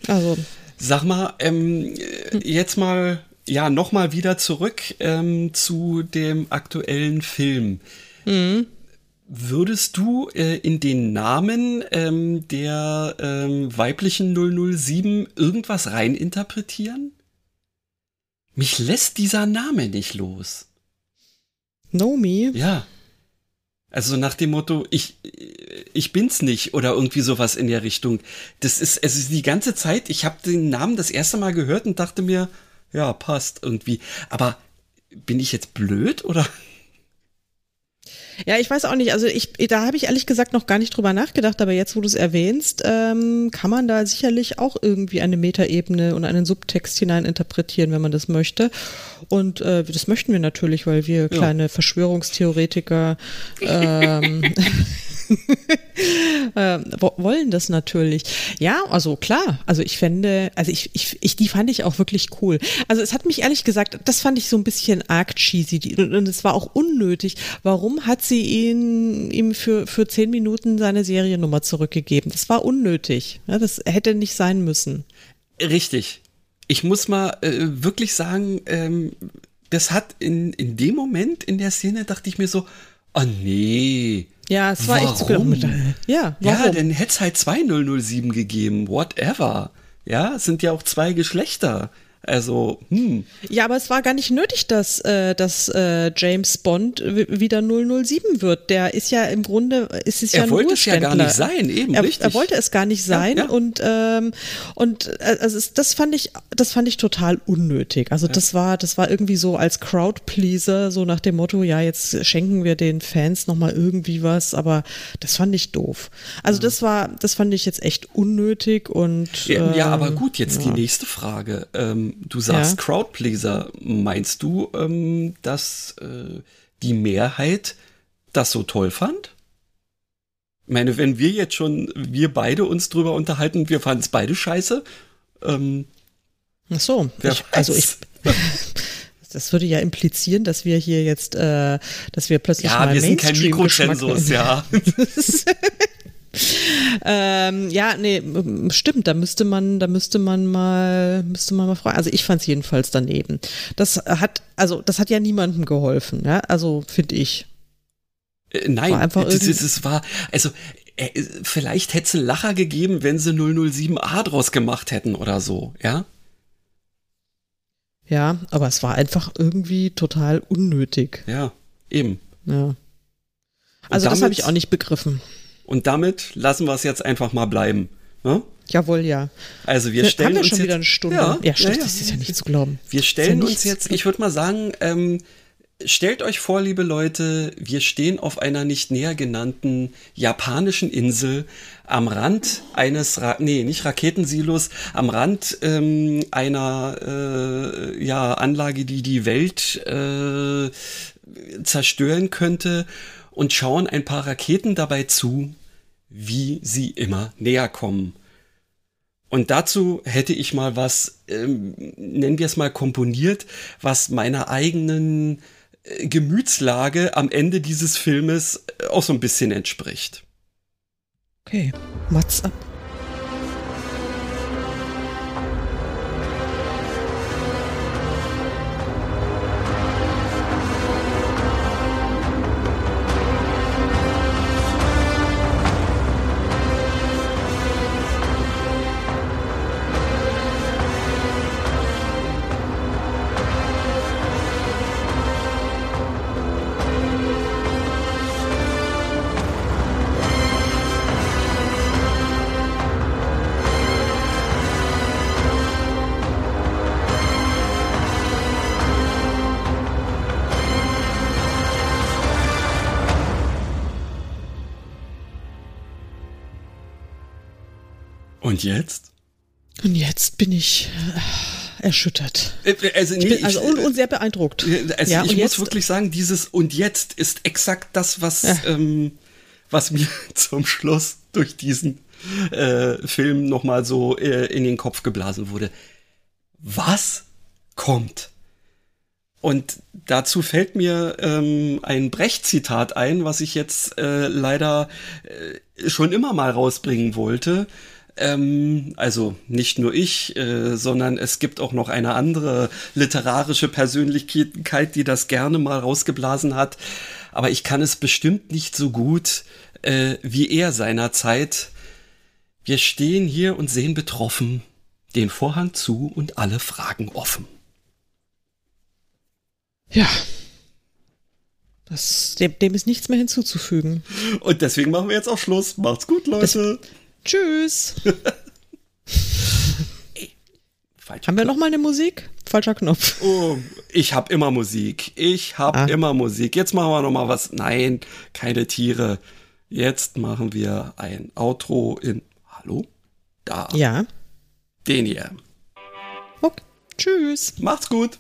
Speaker 1: Also.
Speaker 2: Sag mal, ähm, jetzt mal, ja, nochmal wieder zurück ähm, zu dem aktuellen Film. Mhm. Würdest du äh, in den Namen ähm, der ähm, weiblichen 007 irgendwas reininterpretieren? Mich lässt dieser Name nicht los.
Speaker 1: Nomi?
Speaker 2: Ja. Also nach dem Motto, ich, ich bin's nicht oder irgendwie sowas in der Richtung. Das ist, es ist die ganze Zeit, ich habe den Namen das erste Mal gehört und dachte mir, ja, passt irgendwie. Aber bin ich jetzt blöd oder?
Speaker 1: Ja, ich weiß auch nicht. Also ich, da habe ich ehrlich gesagt noch gar nicht drüber nachgedacht, aber jetzt, wo du es erwähnst, ähm, kann man da sicherlich auch irgendwie eine Metaebene und einen Subtext hinein interpretieren, wenn man das möchte. Und äh, das möchten wir natürlich, weil wir kleine ja. Verschwörungstheoretiker ähm, äh, wollen das natürlich. Ja, also klar. Also ich fände, also ich, ich, ich, die fand ich auch wirklich cool. Also es hat mich ehrlich gesagt, das fand ich so ein bisschen arg cheesy und es war auch unnötig. Warum hat sie ihn, ihm für, für zehn Minuten seine Seriennummer zurückgegeben? Das war unnötig. Ja, das hätte nicht sein müssen.
Speaker 2: Richtig. Ich muss mal äh, wirklich sagen, ähm, das hat in, in dem Moment in der Szene dachte ich mir so, oh nee,
Speaker 1: ja, es war warum? echt zu
Speaker 2: Ja, warum? Ja, dann hätte es halt zwei 007 gegeben, whatever. Ja, es sind ja auch zwei Geschlechter. Also, hm.
Speaker 1: Ja, aber es war gar nicht nötig, dass, äh, dass äh, James Bond wieder 007 wird. Der ist ja im Grunde, ist es
Speaker 2: er
Speaker 1: ja
Speaker 2: wollte es ja gar nicht sein, eben,
Speaker 1: er,
Speaker 2: richtig.
Speaker 1: Er wollte es gar nicht sein ja, ja. und, ähm, und äh, also das fand ich, das fand ich total unnötig. Also ja. das war, das war irgendwie so als Crowdpleaser, so nach dem Motto, ja, jetzt schenken wir den Fans nochmal irgendwie was, aber das fand ich doof. Also das war, das fand ich jetzt echt unnötig und.
Speaker 2: Ähm, ja, aber ähm, gut, jetzt die nächste Frage. Ähm, du sagst ja. Crowdpleaser. Meinst du, ähm, dass äh, die Mehrheit das so toll fand? Ich meine, wenn wir jetzt schon, wir beide uns drüber unterhalten, wir fanden es beide scheiße. Ähm,
Speaker 1: Ach so, ich, also ich. Das würde ja implizieren, dass wir hier jetzt, äh, dass wir plötzlich
Speaker 2: ja,
Speaker 1: mal
Speaker 2: wir sind kein Mikrozensus, ja.
Speaker 1: ähm, ja, nee, stimmt. Da müsste man, da müsste man mal, müsste man mal fragen. Also ich fand es jedenfalls daneben. Das hat, also das hat ja niemandem geholfen. Ja, also finde ich.
Speaker 2: Äh, Nein,
Speaker 1: War einfach irgendwie-
Speaker 2: das, das war, also äh, vielleicht hätte es einen Lacher gegeben, wenn sie 007a draus gemacht hätten oder so, ja?
Speaker 1: Ja, aber es war einfach irgendwie total unnötig.
Speaker 2: Ja, eben.
Speaker 1: Ja. Also das habe ich auch nicht begriffen.
Speaker 2: Und damit lassen wir es jetzt einfach mal bleiben. Ne?
Speaker 1: Jawohl, ja.
Speaker 2: Also wir
Speaker 1: Wir
Speaker 2: stellen
Speaker 1: haben ja
Speaker 2: uns
Speaker 1: schon
Speaker 2: jetzt,
Speaker 1: wieder eine Stunde.
Speaker 2: Ja,
Speaker 1: Ja, stimmt,
Speaker 2: ja,
Speaker 1: das ist ja nicht zu glauben.
Speaker 2: Wir stellen
Speaker 1: ja
Speaker 2: uns jetzt, ich würde mal sagen, ähm, stellt euch vor, liebe Leute, wir stehen auf einer nicht näher genannten japanischen Insel am Rand eines, Ra nee, nicht Raketensilos, am Rand ähm, einer äh, ja, Anlage, die die Welt äh, zerstören könnte und schauen ein paar Raketen dabei zu, wie sie immer näher kommen. Und dazu hätte ich mal was, ähm, nennen wir es mal komponiert, was meiner eigenen äh, Gemütslage am Ende dieses Filmes äh, auch so ein bisschen entspricht.
Speaker 1: Okay, Mats ab.
Speaker 2: Jetzt
Speaker 1: bin ich äh, erschüttert.
Speaker 2: Äh, Also,
Speaker 1: Ich
Speaker 2: nee,
Speaker 1: bin, also
Speaker 2: ich-
Speaker 1: und, und sehr beeindruckt.
Speaker 2: Also
Speaker 1: ja,
Speaker 2: ich muss
Speaker 1: jetzt,
Speaker 2: wirklich sagen, dieses und jetzt ist exakt das, was,
Speaker 1: Ja.
Speaker 2: ähm, was mir zum Schluss durch diesen äh, Film nochmal so äh, in den Kopf geblasen wurde. Was kommt? Und dazu fällt mir ähm, ein Brecht-Zitat ein, was ich jetzt äh, leider äh, schon immer mal rausbringen wollte. Ähm, also nicht nur ich, äh, sondern es gibt auch noch eine andere literarische Persönlichkeit, die das gerne mal rausgeblasen hat. Aber ich kann es bestimmt nicht so gut äh, wie er seinerzeit. Wir stehen hier und sehen betroffen, den Vorhang zu und alle Fragen offen.
Speaker 1: ja. Das, dem, dem ist nichts mehr hinzuzufügen.
Speaker 2: Und deswegen machen wir jetzt auch Schluss. Macht's gut, Leute.
Speaker 1: Tschüss.
Speaker 2: Falsch.
Speaker 1: Haben wir noch mal eine Musik? Falscher Knopf.
Speaker 2: Oh, ich hab immer Musik. Ich hab
Speaker 1: Ah.
Speaker 2: immer Musik. Jetzt machen wir noch mal was. Nein, keine Tiere. Jetzt machen wir ein Outro in Hallo? Da.
Speaker 1: Ja.
Speaker 2: Den hier.
Speaker 1: Okay. Tschüss.
Speaker 2: Macht's gut.